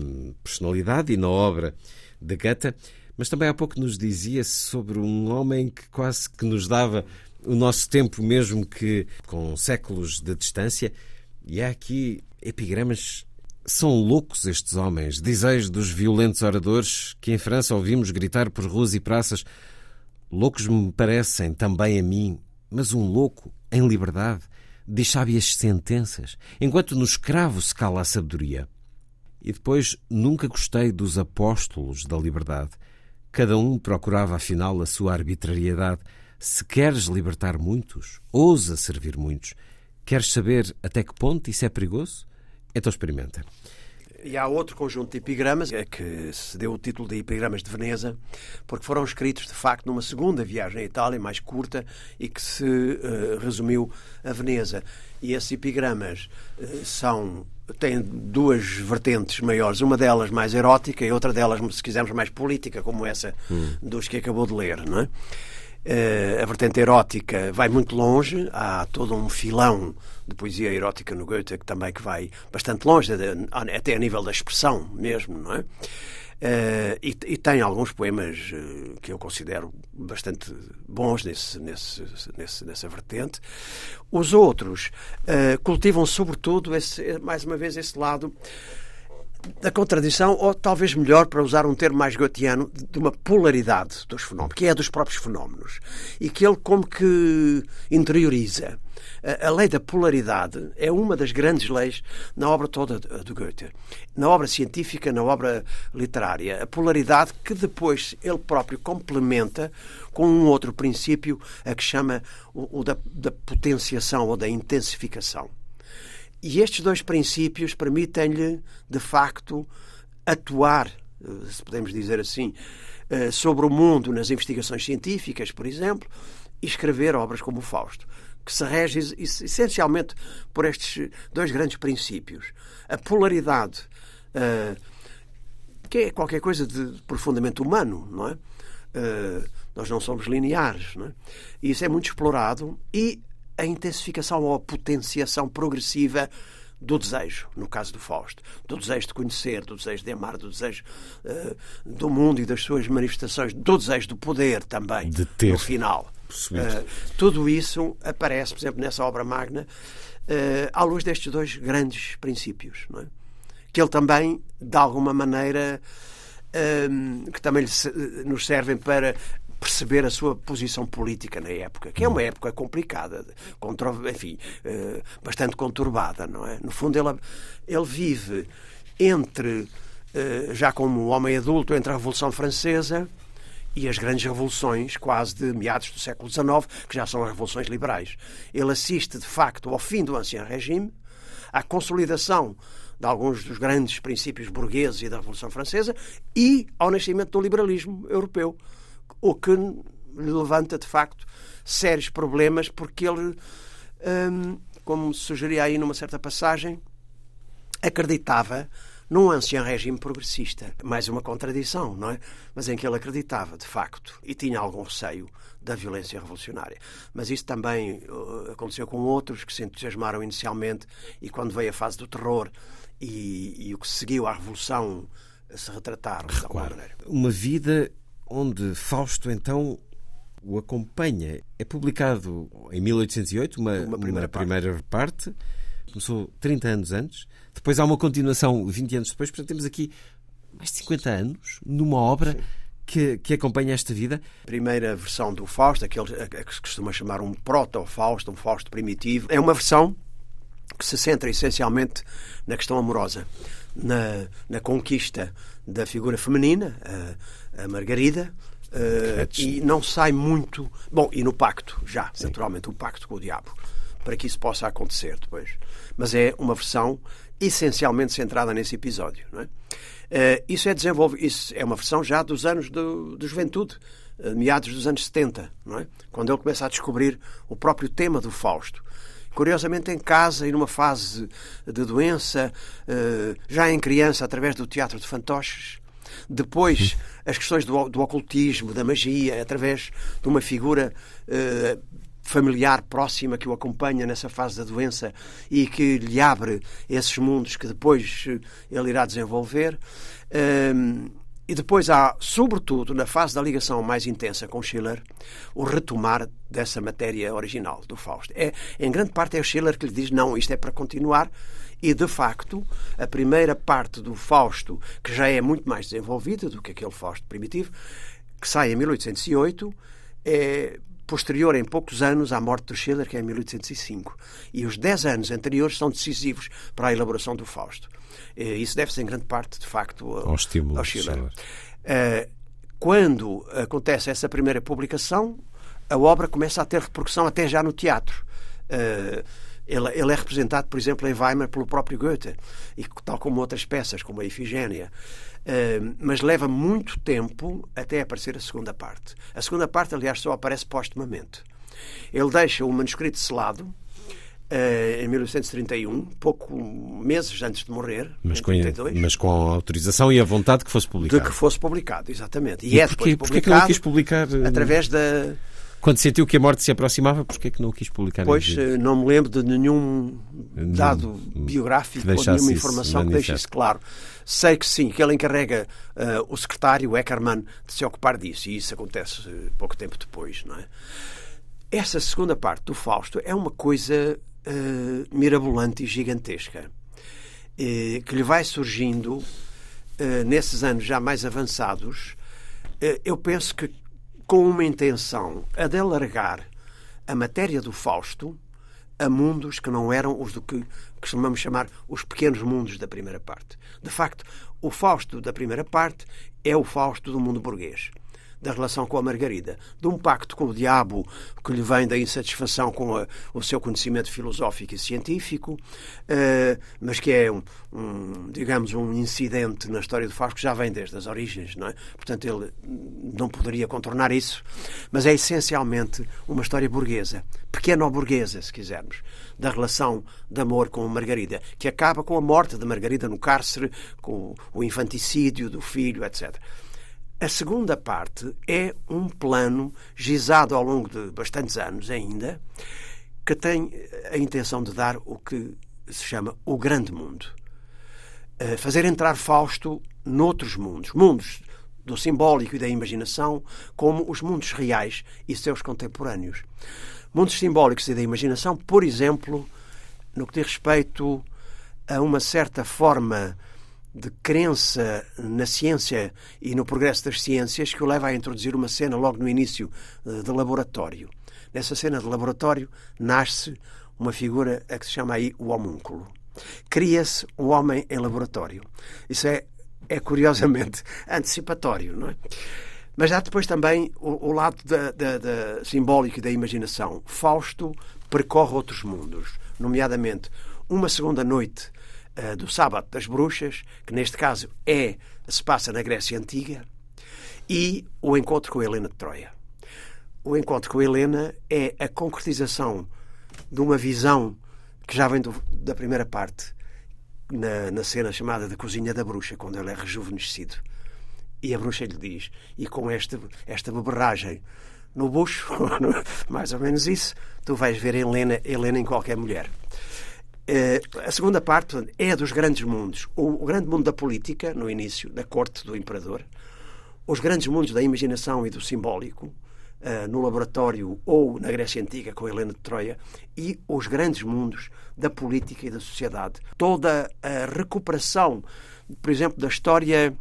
personalidade e na obra de Goethe, mas também há pouco nos dizia sobre um homem que quase que nos dava o nosso tempo, mesmo que com séculos de distância, e há aqui epigramas. São loucos estes homens, dizeis dos violentos oradores que em França ouvimos gritar por ruas e praças. Loucos me parecem também a mim, mas um louco em liberdade diz sábias sentenças, enquanto no escravo se cala a sabedoria. E depois nunca gostei dos apóstolos da liberdade. Cada um procurava afinal a sua arbitrariedade. Se queres libertar muitos, ousa servir muitos. Queres saber até que ponto isso é perigoso? Então experimenta. E há outro conjunto de epigramas é que se deu o título de Epigramas de Veneza, porque foram escritos de facto numa segunda viagem à Itália, mais curta, e que se uh, resumiu a Veneza. E esses epigramas uh, são têm duas vertentes maiores, uma delas mais erótica e outra delas, se quisermos, mais política, como essa hum. dos que acabou de ler, não é? Uh, a vertente erótica vai muito longe, há todo um filão de poesia erótica no Goethe que também que vai bastante longe, até a nível da expressão mesmo, não é? Uh, e, e, tem alguns poemas uh, que eu considero bastante bons nesse, nesse, nesse, nessa vertente. Os outros cultivam sobretudo, esse, mais uma vez, esse lado da contradição, ou talvez melhor, para usar um termo mais gotiano, de uma polaridade dos fenómenos, que é dos próprios fenómenos, e que ele como que interioriza. A lei da polaridade é uma das grandes leis na obra toda do Goethe. Na obra científica, na obra literária. A polaridade que depois ele próprio complementa com um outro princípio, a que chama o, da, da potenciação ou da intensificação. E estes dois princípios permitem-lhe, de facto, atuar, eh, se podemos dizer assim, eh, sobre o mundo nas investigações científicas, por exemplo, e escrever obras como o Fausto, que se rege essencialmente por estes dois grandes princípios. A polaridade, eh, que é qualquer coisa de profundamente humano, não é? Nós não somos lineares, não é? E isso é muito explorado e a intensificação ou a potenciação progressiva do desejo, no caso do Fausto, do desejo de conhecer, do desejo de amar, do desejo uh, do mundo e das suas manifestações, do desejo do poder também, de ter. no final. Uh, tudo isso aparece, por exemplo, nessa obra magna, uh, à luz destes dois grandes princípios, é? que ele também, de alguma maneira, que também nos servem para perceber a sua posição política na época, que é uma época complicada, contra, enfim, uh, bastante conturbada, não é? No fundo, ele, ele vive entre, uh, já como homem adulto, entre a Revolução Francesa e as grandes revoluções, quase de meados do século XIX, que já são as revoluções liberais. Ele assiste, de facto, ao fim do Ancien Regime, à consolidação de alguns dos grandes princípios burgueses e da Revolução Francesa e ao nascimento do liberalismo europeu o que levanta, de facto, sérios problemas, porque ele, hum, como sugeria aí numa certa passagem, acreditava num ancião regime progressista. Mais uma contradição, não é? Mas em que ele acreditava, de facto, e tinha algum receio da violência revolucionária. Mas isso também uh, aconteceu com outros que se entusiasmaram inicialmente e quando veio a fase do terror e, e o que seguiu à revolução se retrataram de alguma maneira. Uma vida onde Fausto então o acompanha. É publicado em 1808, uma, uma, primeira, uma primeira parte. Começou 30 anos antes. Depois há uma continuação 20 anos depois. Portanto, temos aqui mais de 50 anos numa obra que, que, acompanha esta vida. Primeira versão do Fausto, aquele que se costuma chamar um proto-Fausto, um Fausto primitivo, é uma versão que se centra essencialmente na questão amorosa, na, na conquista da figura feminina, a, a Margarida, uh, e não sai muito. Bom, e no pacto, já, Sim. naturalmente, o pacto com o diabo, para que isso possa acontecer depois. Mas é uma versão essencialmente centrada nesse episódio. Não é? Uh, isso é isso é uma versão já dos anos de, de juventude, uh, meados dos anos 70, não é? quando ele começa a descobrir o próprio tema do Fausto curiosamente em casa e numa fase de doença, eh, já em criança, através do teatro de fantoches. Depois, as questões do, do ocultismo, da magia, através de uma figura uh, familiar próxima que o acompanha nessa fase da doença e que lhe abre esses mundos que depois eh, ele irá desenvolver. Uh, e depois há, sobretudo, na fase da ligação mais intensa com Schiller, o retomar dessa matéria original do Fausto. É, em grande parte é o Schiller que lhe diz não, isto é para continuar. E, de facto, a primeira parte do Fausto, que já é muito mais desenvolvida do que aquele Fausto primitivo, que sai em 1808, é posterior em poucos anos à morte do Schiller, que é em 1805. E os dez anos anteriores são decisivos para a elaboração do Fausto. Isso deve-se em grande parte, de facto, ao, ao Schiller. Eh, quando acontece essa primeira publicação, a obra começa a ter repercussão até já no teatro. Eh, ele, ele, é representado, por exemplo, em Weimar pelo próprio Goethe, e tal como outras peças, como a Ifigênia. Mas leva muito tempo até aparecer a segunda parte. A segunda parte, aliás, só aparece postumamente. Ele deixa o manuscrito selado, Uh, em 1931, pouco meses antes de morrer, mas com, mas com a autorização e a vontade que fosse publicado. De que fosse publicado, exatamente. E, e é porquê, depois publicado que não quis publicar? Eh, através da... Quando sentiu que a morte se aproximava, porquê que não o quis publicar? Pois, eh, não me lembro de nenhum dado biográfico ou nenhuma informação que deixe isso claro. Sei que sim, que ele encarrega uh, o secretário Eckermann de se ocupar disso, e isso acontece uh, pouco tempo depois, não é? Essa segunda parte do Fausto é uma coisa uh, mirabolante e gigantesca, que lhe vai surgindo nesses anos já mais avançados, eu penso que com uma intenção a de alargar a matéria do Fausto a mundos que não eram os do que costumamos chamar os pequenos mundos da primeira parte. De facto, o Fausto da primeira parte é o Fausto do mundo burguês da relação com a Margarida, de um pacto com o diabo que lhe vem da insatisfação com a, o seu conhecimento filosófico e científico, uh, mas que é um, um, digamos, um incidente na história do Fausto que já vem desde as origens, não é? Portanto, ele não poderia contornar isso, mas é essencialmente uma história burguesa, pequeno-burguesa, se quisermos, da relação de amor com a Margarida, que acaba com a morte de Margarida no cárcere, com o infanticídio do filho, etc. A segunda parte é um plano gizado ao longo de bastantes anos ainda, que tem a intenção de dar o que se chama O Grande Mundo. Uh, fazer entrar Fausto noutros mundos, mundos do simbólico e da imaginação, como os mundos reais e seus contemporâneos. Mundos simbólicos e da imaginação, por exemplo, no que diz respeito a uma certa forma de crença na ciência e no progresso das ciências que o leva a introduzir uma cena logo no início eh, de laboratório. Nessa cena de laboratório nasce uma figura a que se chama aí o homúnculo. Cria-se um homem em laboratório. Isso é, é curiosamente antecipatório, não é? Mas há depois também o, o lado da, da, da simbólico e da imaginação. Fausto percorre outros mundos, nomeadamente uma segunda noite do Sábado das Bruxas, que neste caso é se passa na Grécia Antiga, e o encontro com Helena de Troia. O encontro com Helena é a concretização de uma visão que já vem do, da primeira parte, na, na cena chamada da Cozinha da Bruxa, quando ele é rejuvenescido. E a bruxa lhe diz, e com esta, esta beberragem no bucho, mais ou menos isso, tu vais ver Helena, Helena em qualquer mulher. Uh, a segunda parte portanto, é dos grandes mundos. O, grande mundo da política, no início, da corte do imperador, os grandes mundos da imaginação e do simbólico, uh, no laboratório ou na Grécia Antiga, com Helena de Troia, e os grandes mundos da política e da sociedade. Toda a recuperação, por exemplo, da história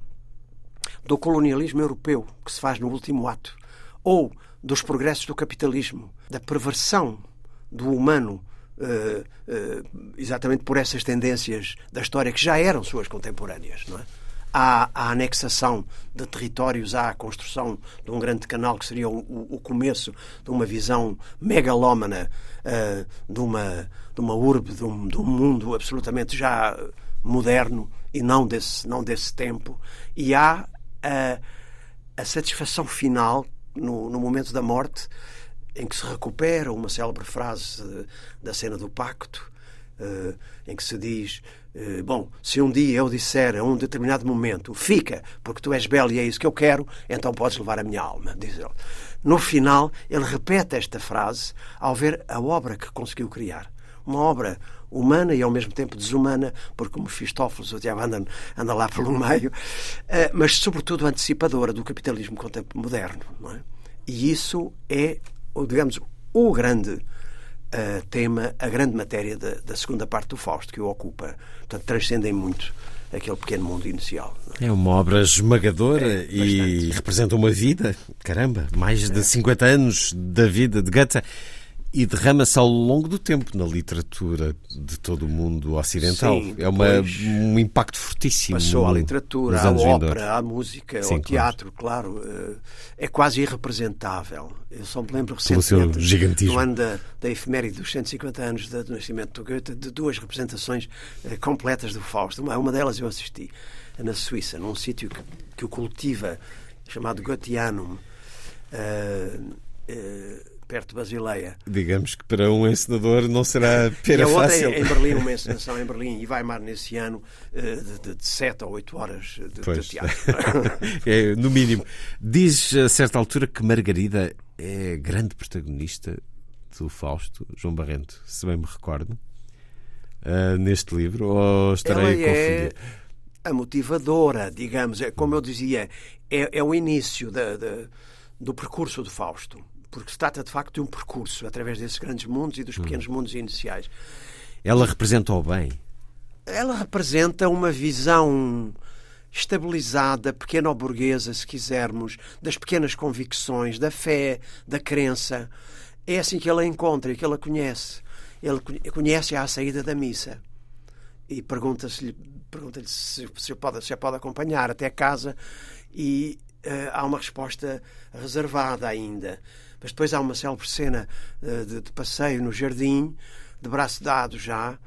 do colonialismo europeu, que se faz no último ato, ou dos progressos do capitalismo, da perversão do humano, uh, uh, exatamente por essas tendências da história que já eram suas contemporâneas, não é? Há a anexação de territórios à construção de um grande canal que seria o, o começo de uma visão megalómana uh, de, uma, de uma urbe, de um, de um mundo absolutamente já moderno e não desse, não desse tempo. E há a, a satisfação final, no, no momento da morte, em que se recupera uma célebre frase da cena do pacto, uh, em que se diz: uh, Bom, se um dia eu disser a um determinado momento, fica, porque tu és belo e é isso que eu quero, então podes levar a minha alma, diz ele. No final, ele repete esta frase ao ver a obra que conseguiu criar. Uma obra humana e ao mesmo tempo desumana, porque o Mefistófeles, o diabo anda, anda lá pelo meio, mas sobretudo antecipadora do capitalismo moderno. É? E isso é, digamos, o grande uh, tema, a grande matéria da, da, segunda parte do Fausto, que o ocupa. Portanto, transcendem muito aquele pequeno mundo inicial. É? é? uma obra esmagadora é, e representa uma vida, caramba, mais de 50 anos da vida de Goethe e derrama-se ao longo do tempo na literatura de todo o mundo ocidental. Sim, é uma, um impacto fortíssimo. Passou à literatura, à ópera, à música, Sim, ao teatro, claro. claro. Eh, é quase irrepresentável. Eu só me lembro recentemente, no ano da, da efeméride dos 150 anos do nascimento do Goethe, de duas representações uh, completas do Fausto. Uma, uma delas eu assisti na Suíça, num sítio que, que o cultiva, chamado Goetheanum. Uh, uh, perto de Basileia. Digamos que para um encenador não será pera fácil. Em, em Berlim, uma encenação em Berlim e Weimar nesse ano eh, de, de 7 ou 8 horas de, de teatro. é, no mínimo. Diz a certa altura que Margarida é grande protagonista do Fausto, João Barrento, se bem me recordo, uh, neste livro, ou estarei Ela é a motivadora, digamos, é, como eu dizia, é, é o início da, da, do percurso do Fausto porque se trata de facto de um percurso através desses grandes mundos e dos pequenos hum. mundos iniciais. Ela representa o bem? Ela representa uma visão estabilizada, pequeno-burguesa, se quisermos, das pequenas convicções, da fé, da crença. É assim que ela encontra e que ela conhece. Ele conhece-a à saída da missa e pergunta-lhe pergunta se, se, pode, se a pode acompanhar até casa e uh, há uma resposta reservada ainda. Mas depois há uma célebre cena uh, de, de, passeio no jardim, de braço dado já,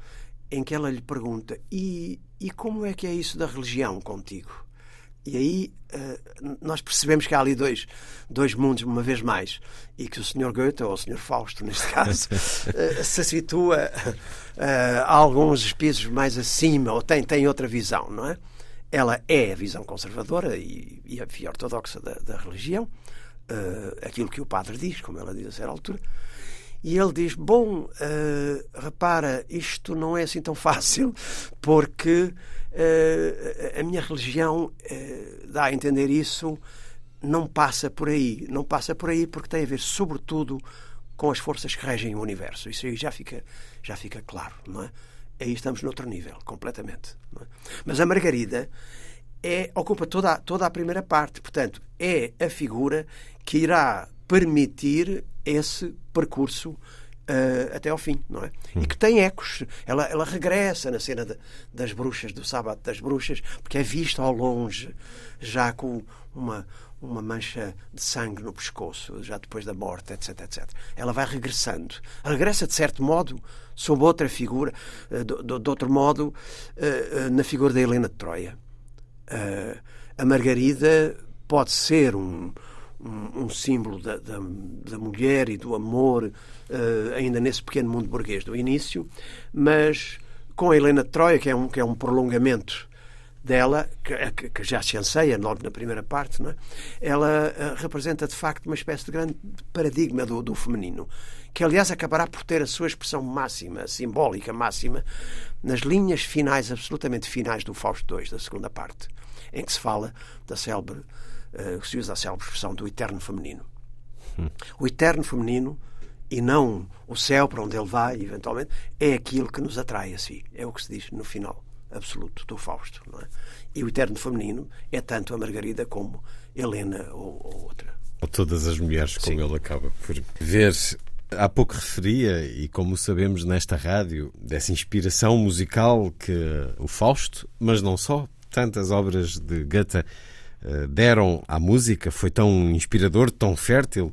em que ela lhe pergunta: E, e como é que é isso da religião contigo? E aí uh, nós percebemos que há ali dois, dois mundos, uma vez mais, e que o Sr. Goethe, ou o Sr. Fausto, neste caso, uh, se situa a alguns pisos mais acima, ou tem, tem outra visão, não é? Ela é a visão conservadora e, e, e ortodoxa da, da religião, uh, aquilo que o padre diz, como ela diz a certa altura, E ele diz: Bom, uh, repara, isto não é assim tão fácil, porque uh, a minha religião dá a entender isso, não passa por aí. Não passa por aí porque tem a ver, sobretudo, com as forças que regem o universo. Isso aí já fica, já fica claro, não é? Aí estamos noutro nível, completamente. É? Mas a Margarida é, ocupa toda, toda a primeira parte, portanto, é a figura que irá permitir esse percurso Uh, até ao fim, não é? Hum. E que tem ecos. Ela, ela regressa na cena de, das bruxas, do sábado das bruxas, porque é vista ao longe, já com uma, uma mancha de sangue no pescoço, já depois da morte, etc, etc. Ela vai regressando. Regressa, de certo modo, sob outra figura, uh, de, de, outro modo, uh, na figura da Helena de Troia. A Margarida pode ser um, um, um símbolo da, da, da, mulher e do amor, uh, ainda nesse pequeno mundo burguês do início, mas com a Helena de Troia, que é um, que é um prolongamento dela, que, que, já se anseia logo na primeira parte, é? ela uh, representa de facto uma espécie de grande paradigma do, do, feminino, que aliás acabará por ter a sua expressão máxima, simbólica máxima, nas linhas finais, absolutamente finais do Fausto II, da segunda parte, em que se fala da célebre uh, se usa a célebre expressão do eterno feminino. Hum. O eterno feminino, e não o céu para onde ele vai, eventualmente, é aquilo que nos atrai a si. É o que se diz no final absoluto do Fausto. É? E o eterno feminino é tanto a Margarida como Helena ou, ou outra. Ou todas as mulheres, como Sim. ele acaba por ver. Há pouco referia, e como sabemos nesta rádio, dessa inspiração musical que o Fausto, mas não só, tantas obras de Goethe eh, deram à música, foi tão inspirador, tão fértil.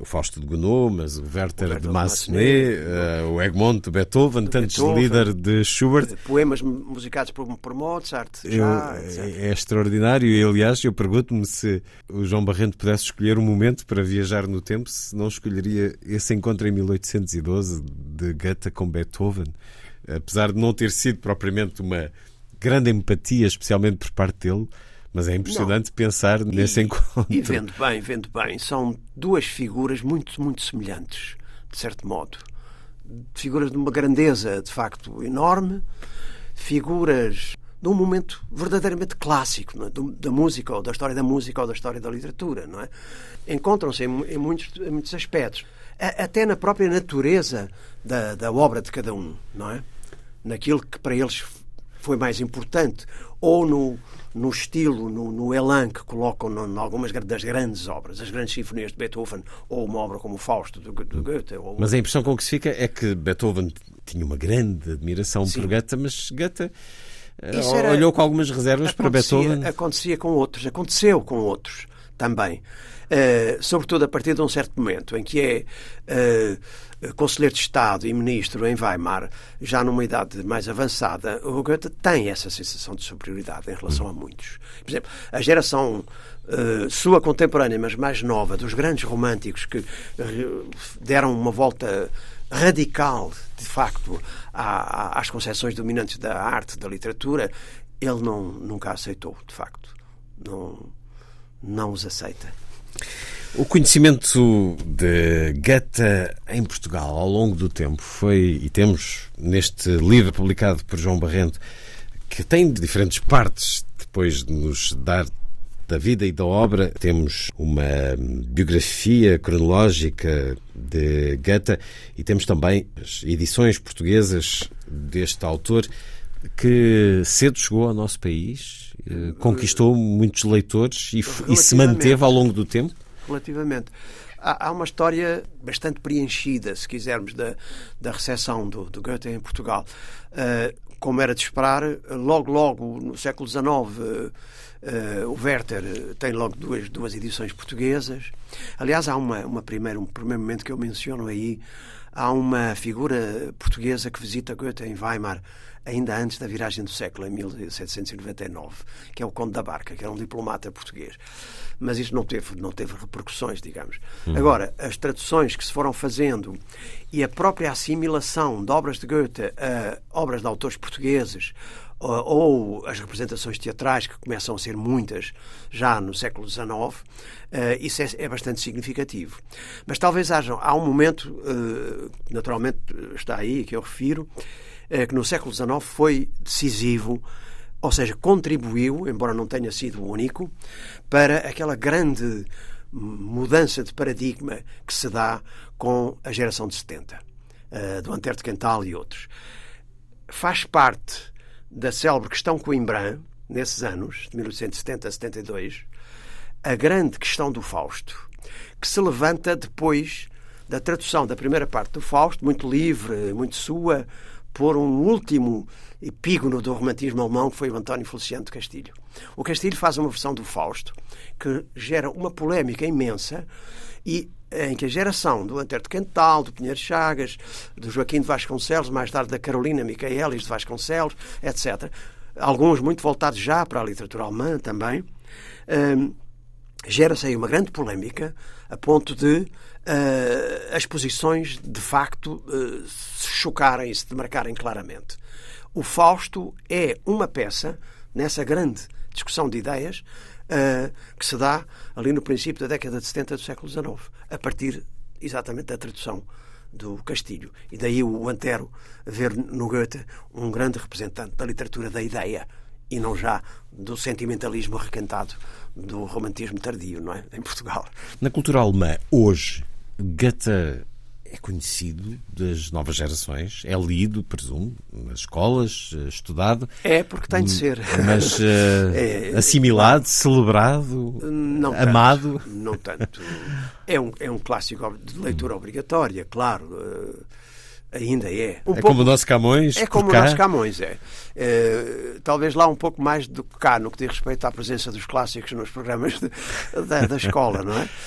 O Fausto de Gounod, mas o Werther, o de Massenet, uh, o Egmont de Beethoven, de tantos Beethoven, líder de Schubert. Poemas musicados por, por Mozart. Já, eu, é, é, extraordinário e, aliás, eu pergunto-me se o João Barrento pudesse escolher um momento para viajar no tempo, se não escolheria esse encontro em 1812 de Goethe com Beethoven. Apesar de não ter sido propriamente uma grande empatia, especialmente por parte dele, mas é impressionante não. pensar nesse encontro. E vendo bem, vendo bem, são duas figuras muito, muito semelhantes, de certo modo. Figuras de uma grandeza, de facto, enorme, figuras de um momento verdadeiramente clássico é? da música, ou da história da música, ou da história da literatura. Não é? Encontram-se em, em, muitos, em muitos aspectos. A, até na própria natureza da, da obra de cada um, não é? Naquilo que para eles foi mais importante, ou no, no estilo, no, no elan que colocam em algumas das grandes obras, as grandes sinfonias de Beethoven, ou uma obra como Fausto de, de Goethe. Ou... Mas a impressão com que se fica é que Beethoven tinha uma grande admiração Sim. por Goethe, mas Goethe eh, Isso era... olhou com algumas reservas para Beethoven. Acontecia com outros, aconteceu com outros também. Uh, sobretudo a partir de um certo momento em que é uh, conselheiro de Estado e ministro em Weimar, já numa idade mais avançada, o Goethe tem essa sensação de superioridade em relação a muitos. Por exemplo, a geração uh, sua contemporânea, mas mais nova, dos grandes românticos que deram uma volta radical, de facto, às concepções dominantes da arte, da literatura, ele não, nunca aceitou, de facto. Não, não os aceita. O conhecimento de Goethe em Portugal ao longo do tempo foi, e temos neste livro publicado por João Barrento, que tem diferentes partes, depois de nos dar da vida e da obra, temos uma biografia cronológica de Goethe e temos também as edições portuguesas deste autor que cedo chegou ao nosso país eh, conquistou muitos leitores e, e, se manteve ao longo do tempo? Relativamente. Há, há, uma história bastante preenchida, se quisermos, da, da recepção do, do Goethe em Portugal. Uh, como era de esperar, logo, logo, no século XIX, uh, uh, o Werther tem logo duas, duas edições portuguesas. Aliás, há uma, uma primeira, um primeiro momento que eu menciono aí. Há uma figura portuguesa que visita Goethe em Weimar ainda antes da viragem do século, em 1799, que é o Conde da Barca, que era um diplomata português. Mas isso não teve, não teve repercussões, digamos. Uhum. Agora, as traduções que se foram fazendo e a própria assimilação de obras de Goethe a obras de autores portugueses ou as representações teatrais, que começam a ser muitas já no século XIX, isso é, é bastante significativo. Mas talvez haja, há um momento, naturalmente está aí, que eu refiro, que no século XIX foi decisivo ou seja, contribuiu, embora não tenha sido o único, para aquela grande mudança de paradigma que se dá com a geração de 70, uh, do Antero de Quental e outros. Faz parte da célebre questão Coimbra, nesses anos, de 1870 a 72, a grande questão do Fausto, que se levanta depois da tradução da primeira parte do Fausto, muito livre, muito sua, por um último epígono do romantismo alemão, que foi o António Feliciano de Castilho. O Castilho faz uma versão do Fausto que gera uma polémica imensa e em que a geração do Antero de Quental, do Pinheiro Chagas, do Joaquim de Vasconcelos, mais tarde da Carolina Micaelis de Vasconcelos, etc., alguns muito voltados já para a literatura alemã também, hum, gera-se aí uma grande polémica a ponto de uh, as posições de facto uh, se chocarem e se demarcarem claramente. O Fausto é uma peça nessa grande discussão de ideias uh, que se dá ali no princípio da década de 70 do século XIX, a partir exatamente da tradução do Castilho. E daí o Antero ver no Goethe um grande representante da literatura da ideia e não já do sentimentalismo requentado do romantismo tardio, não é? Em Portugal. Na cultura alemã, hoje, Goethe é conhecido das novas gerações, é lido, presumo, nas escolas, eh, estudado. É, porque tem de ser. Mas uh, é, assimilado, celebrado, não amado. Tanto, não tanto. É um, é um clássico de leitura obrigatória, claro. Uh, ainda é. Um é pouco, como o nosso Camões? É como o nosso Camões, é. Uh, talvez lá um pouco mais do que cá, no que diz respeito à presença dos clássicos nos programas de, da, da escola, não é?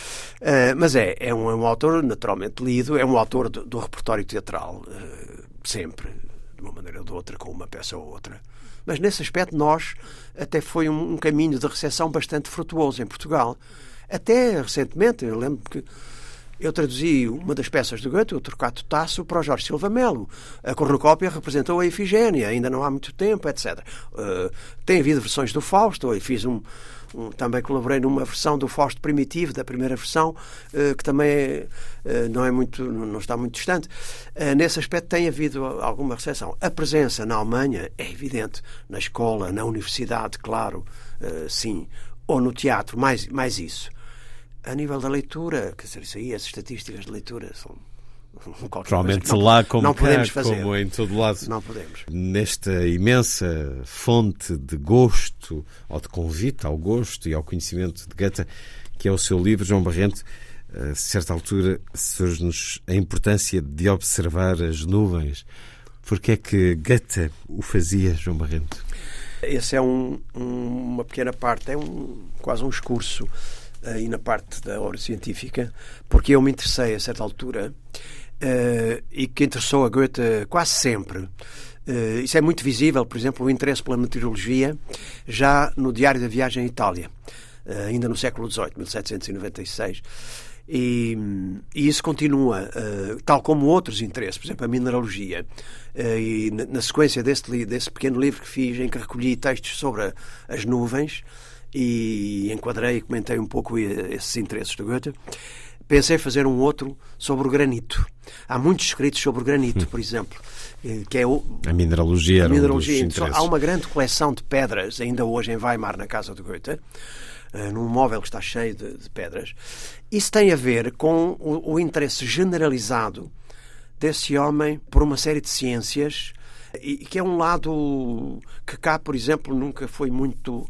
Uh, mas é, é um, é um, autor naturalmente lido, é um autor do, do repertório teatral, uh, sempre, de uma maneira ou de outra, com uma peça ou outra. Mas nesse aspecto, nós até foi um, um caminho de recepção bastante frutuoso em Portugal. Até recentemente, eu lembro que eu traduzi uma das peças do Goethe, o Trocato Tasso, para o Jorge Silva Melo. A cornucópia representou a Efigênia, ainda não há muito tempo, etc. Uh, tem havido versões do Fausto, eu fiz um, também colaborei numa versão do Fausto Primitivo, da primeira versão, eh, que também eh, não, é muito, não está muito distante. Eh, nesse aspecto tem havido alguma recepção. A presença na Alemanha é evidente, na escola, na universidade, claro, sim, ou no teatro, mais, mais isso. A nível da leitura, quer dizer, isso aí, as estatísticas de leitura são Provavelmente lá como não cá, podemos fazer. como em todo lado. Não podemos. Nesta imensa fonte de gosto, ou de convite ao gosto e ao conhecimento de Goethe, que é o seu livro, João Barrente, a certa altura surge-nos a importância de observar as nuvens. Porque é que Goethe o fazia, João Barrento? Esse é um, um, uma pequena parte, é um, quase um excurso aí na parte da obra científica, porque eu me interessei a certa altura uh, e que interessou a Goethe quase sempre. Uh, isso é muito visível, por exemplo, o interesse pela meteorologia já no Diário da Viagem à Itália, uh, ainda no século XVIII, 1796. E, e, isso continua, uh, tal como outros interesses, por exemplo, a mineralogia. Uh, e na, na, sequência desse, desse pequeno livro que fiz, em que recolhi textos sobre a, as nuvens e enquadrei e comentei um pouco esses interesses do Goethe, pensei fazer um outro sobre o granito. Há muitos escritos sobre o granito, por exemplo, eh, que é o, a mineralogia. A mineralogia. Um há uma grande coleção de pedras, ainda hoje em Weimar, na casa do Goethe, uh, num móvel que está cheio de, de, pedras. Isso tem a ver com o, o interesse generalizado desse homem por uma série de ciências e que é um lado que cá, por exemplo, nunca foi muito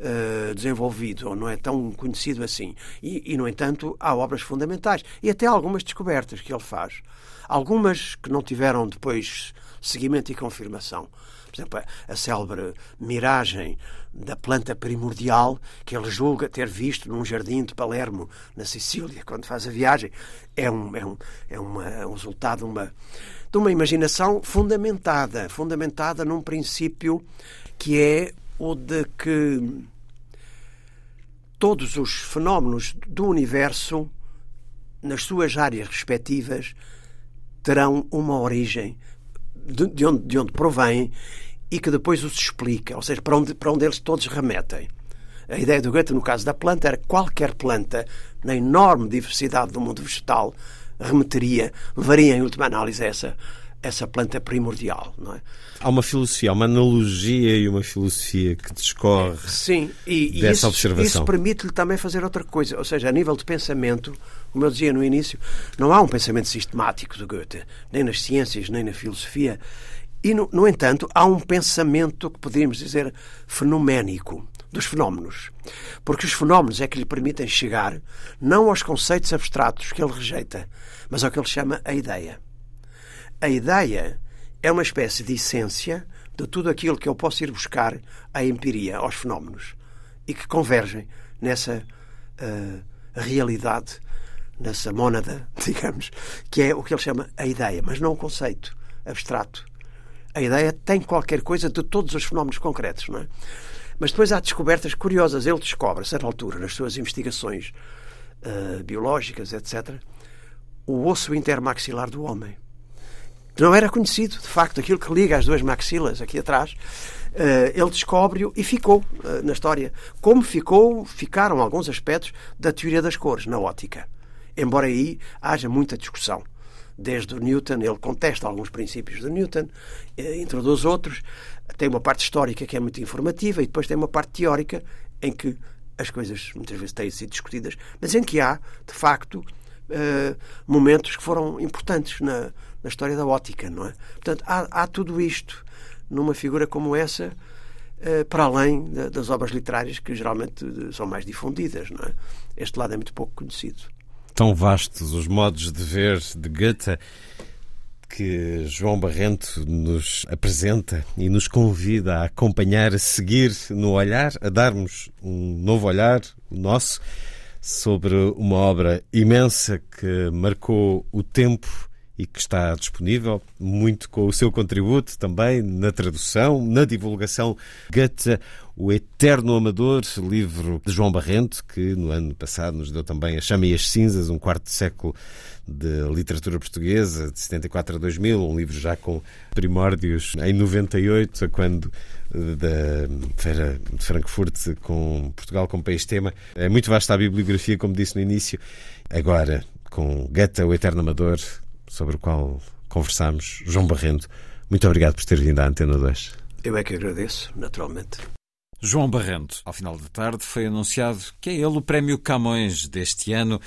uh, desenvolvido, ou não é tão conhecido assim. E, e, no entanto, há obras fundamentais e até algumas descobertas que ele faz. Algumas que não tiveram depois seguimento e confirmação. Por exemplo, a célebre miragem da planta primordial que ele julga ter visto num jardim de Palermo, na Sicília, quando faz a viagem, é um, é um, é uma, é um resultado de uma, de uma imaginação fundamentada, fundamentada num princípio que é o de que todos os fenómenos do universo, nas suas áreas respectivas, terão uma origem de, de, onde, de onde provém e que depois os explica, ou seja, para onde, para onde eles todos remetem. A ideia do Goethe, no caso da planta, era que qualquer planta, na enorme diversidade do mundo vegetal, remeteria, levaria em última análise a essa, essa planta primordial. Não é? Há uma filosofia, há uma analogia e uma filosofia que discorre Sim, e, dessa e isso, observação. Isso permite-lhe também fazer outra coisa. Ou seja, a nível de pensamento, como eu dizia no início, não há um pensamento sistemático do Goethe, nem nas ciências, nem na filosofia. E, no, no entanto, há um pensamento que poderíamos dizer fenoménico dos fenómenos. Porque os fenómenos é que lhe permitem chegar não aos conceitos abstratos que ele rejeita, mas ao que ele chama a ideia. A ideia é uma espécie de essência de tudo aquilo que eu posso ir buscar à empiria, aos fenómenos, e que convergem nessa uh, realidade, nessa mônada, digamos, que é o que ele chama a ideia, mas não o conceito abstrato. A ideia tem qualquer coisa de todos os fenómenos concretos, não é? Mas depois há descobertas curiosas. Ele descobre, a certa altura, nas suas investigações uh, biológicas, etc., o osso intermaxilar do homem. Não era conhecido, de facto, aquilo que liga as duas maxilas aqui atrás. Uh, ele descobre-o e ficou uh, na história. Como ficou, ficaram alguns aspectos da teoria das cores na ótica. Embora aí haja muita discussão desde o Newton, ele contesta alguns princípios de Newton, introduz outros, tem uma parte histórica que é muito informativa e depois tem uma parte teórica em que as coisas muitas vezes têm sido discutidas, mas em que há, de facto, momentos que foram importantes na, na, história da ótica, não é? Portanto, há, há tudo isto numa figura como essa, uh, para além da, das obras literárias que geralmente são mais difundidas, não é? Este lado é muito pouco conhecido. Tão vastos os modos de ver de Goethe que João Barrento nos apresenta e nos convida a acompanhar, a seguir no olhar, a darmos um novo olhar, o nosso, sobre uma obra imensa que marcou o tempo e que está disponível, muito com o seu contributo também na tradução, na divulgação. Goethe, o Eterno Amador, livro de João Barrento, que no ano passado nos deu também A Chama e as Cinzas, um quarto século de literatura portuguesa, de 74 a 2000, um livro já com primórdios em 98, quando eh, da Feira de Frankfurt com Portugal como país-tema. É muito vasta a bibliografia, como disse no início. Agora, com Goethe, o Eterno Amador, sobre o qual conversámos, João Barrendo. Muito obrigado por ter vindo à Antena 2. Eu é que agradeço, naturalmente. João Barrento, ao final da tarde, foi anunciado que é ele o Prémio Camões deste ano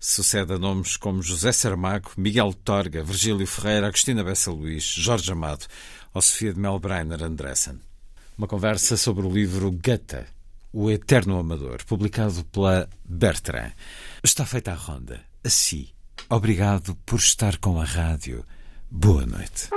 sucede a nomes como José Saramago, Miguel Torga, Virgílio Ferreira, Agostina Bessa Luís, Jorge Amado ou Sofia de Melbreiner Andressen. Uma conversa sobre o livro Goethe, O Eterno Amador, publicado pela Bertrand. Está feita a ronda. Assim, obrigado por estar com a rádio. Boa noite.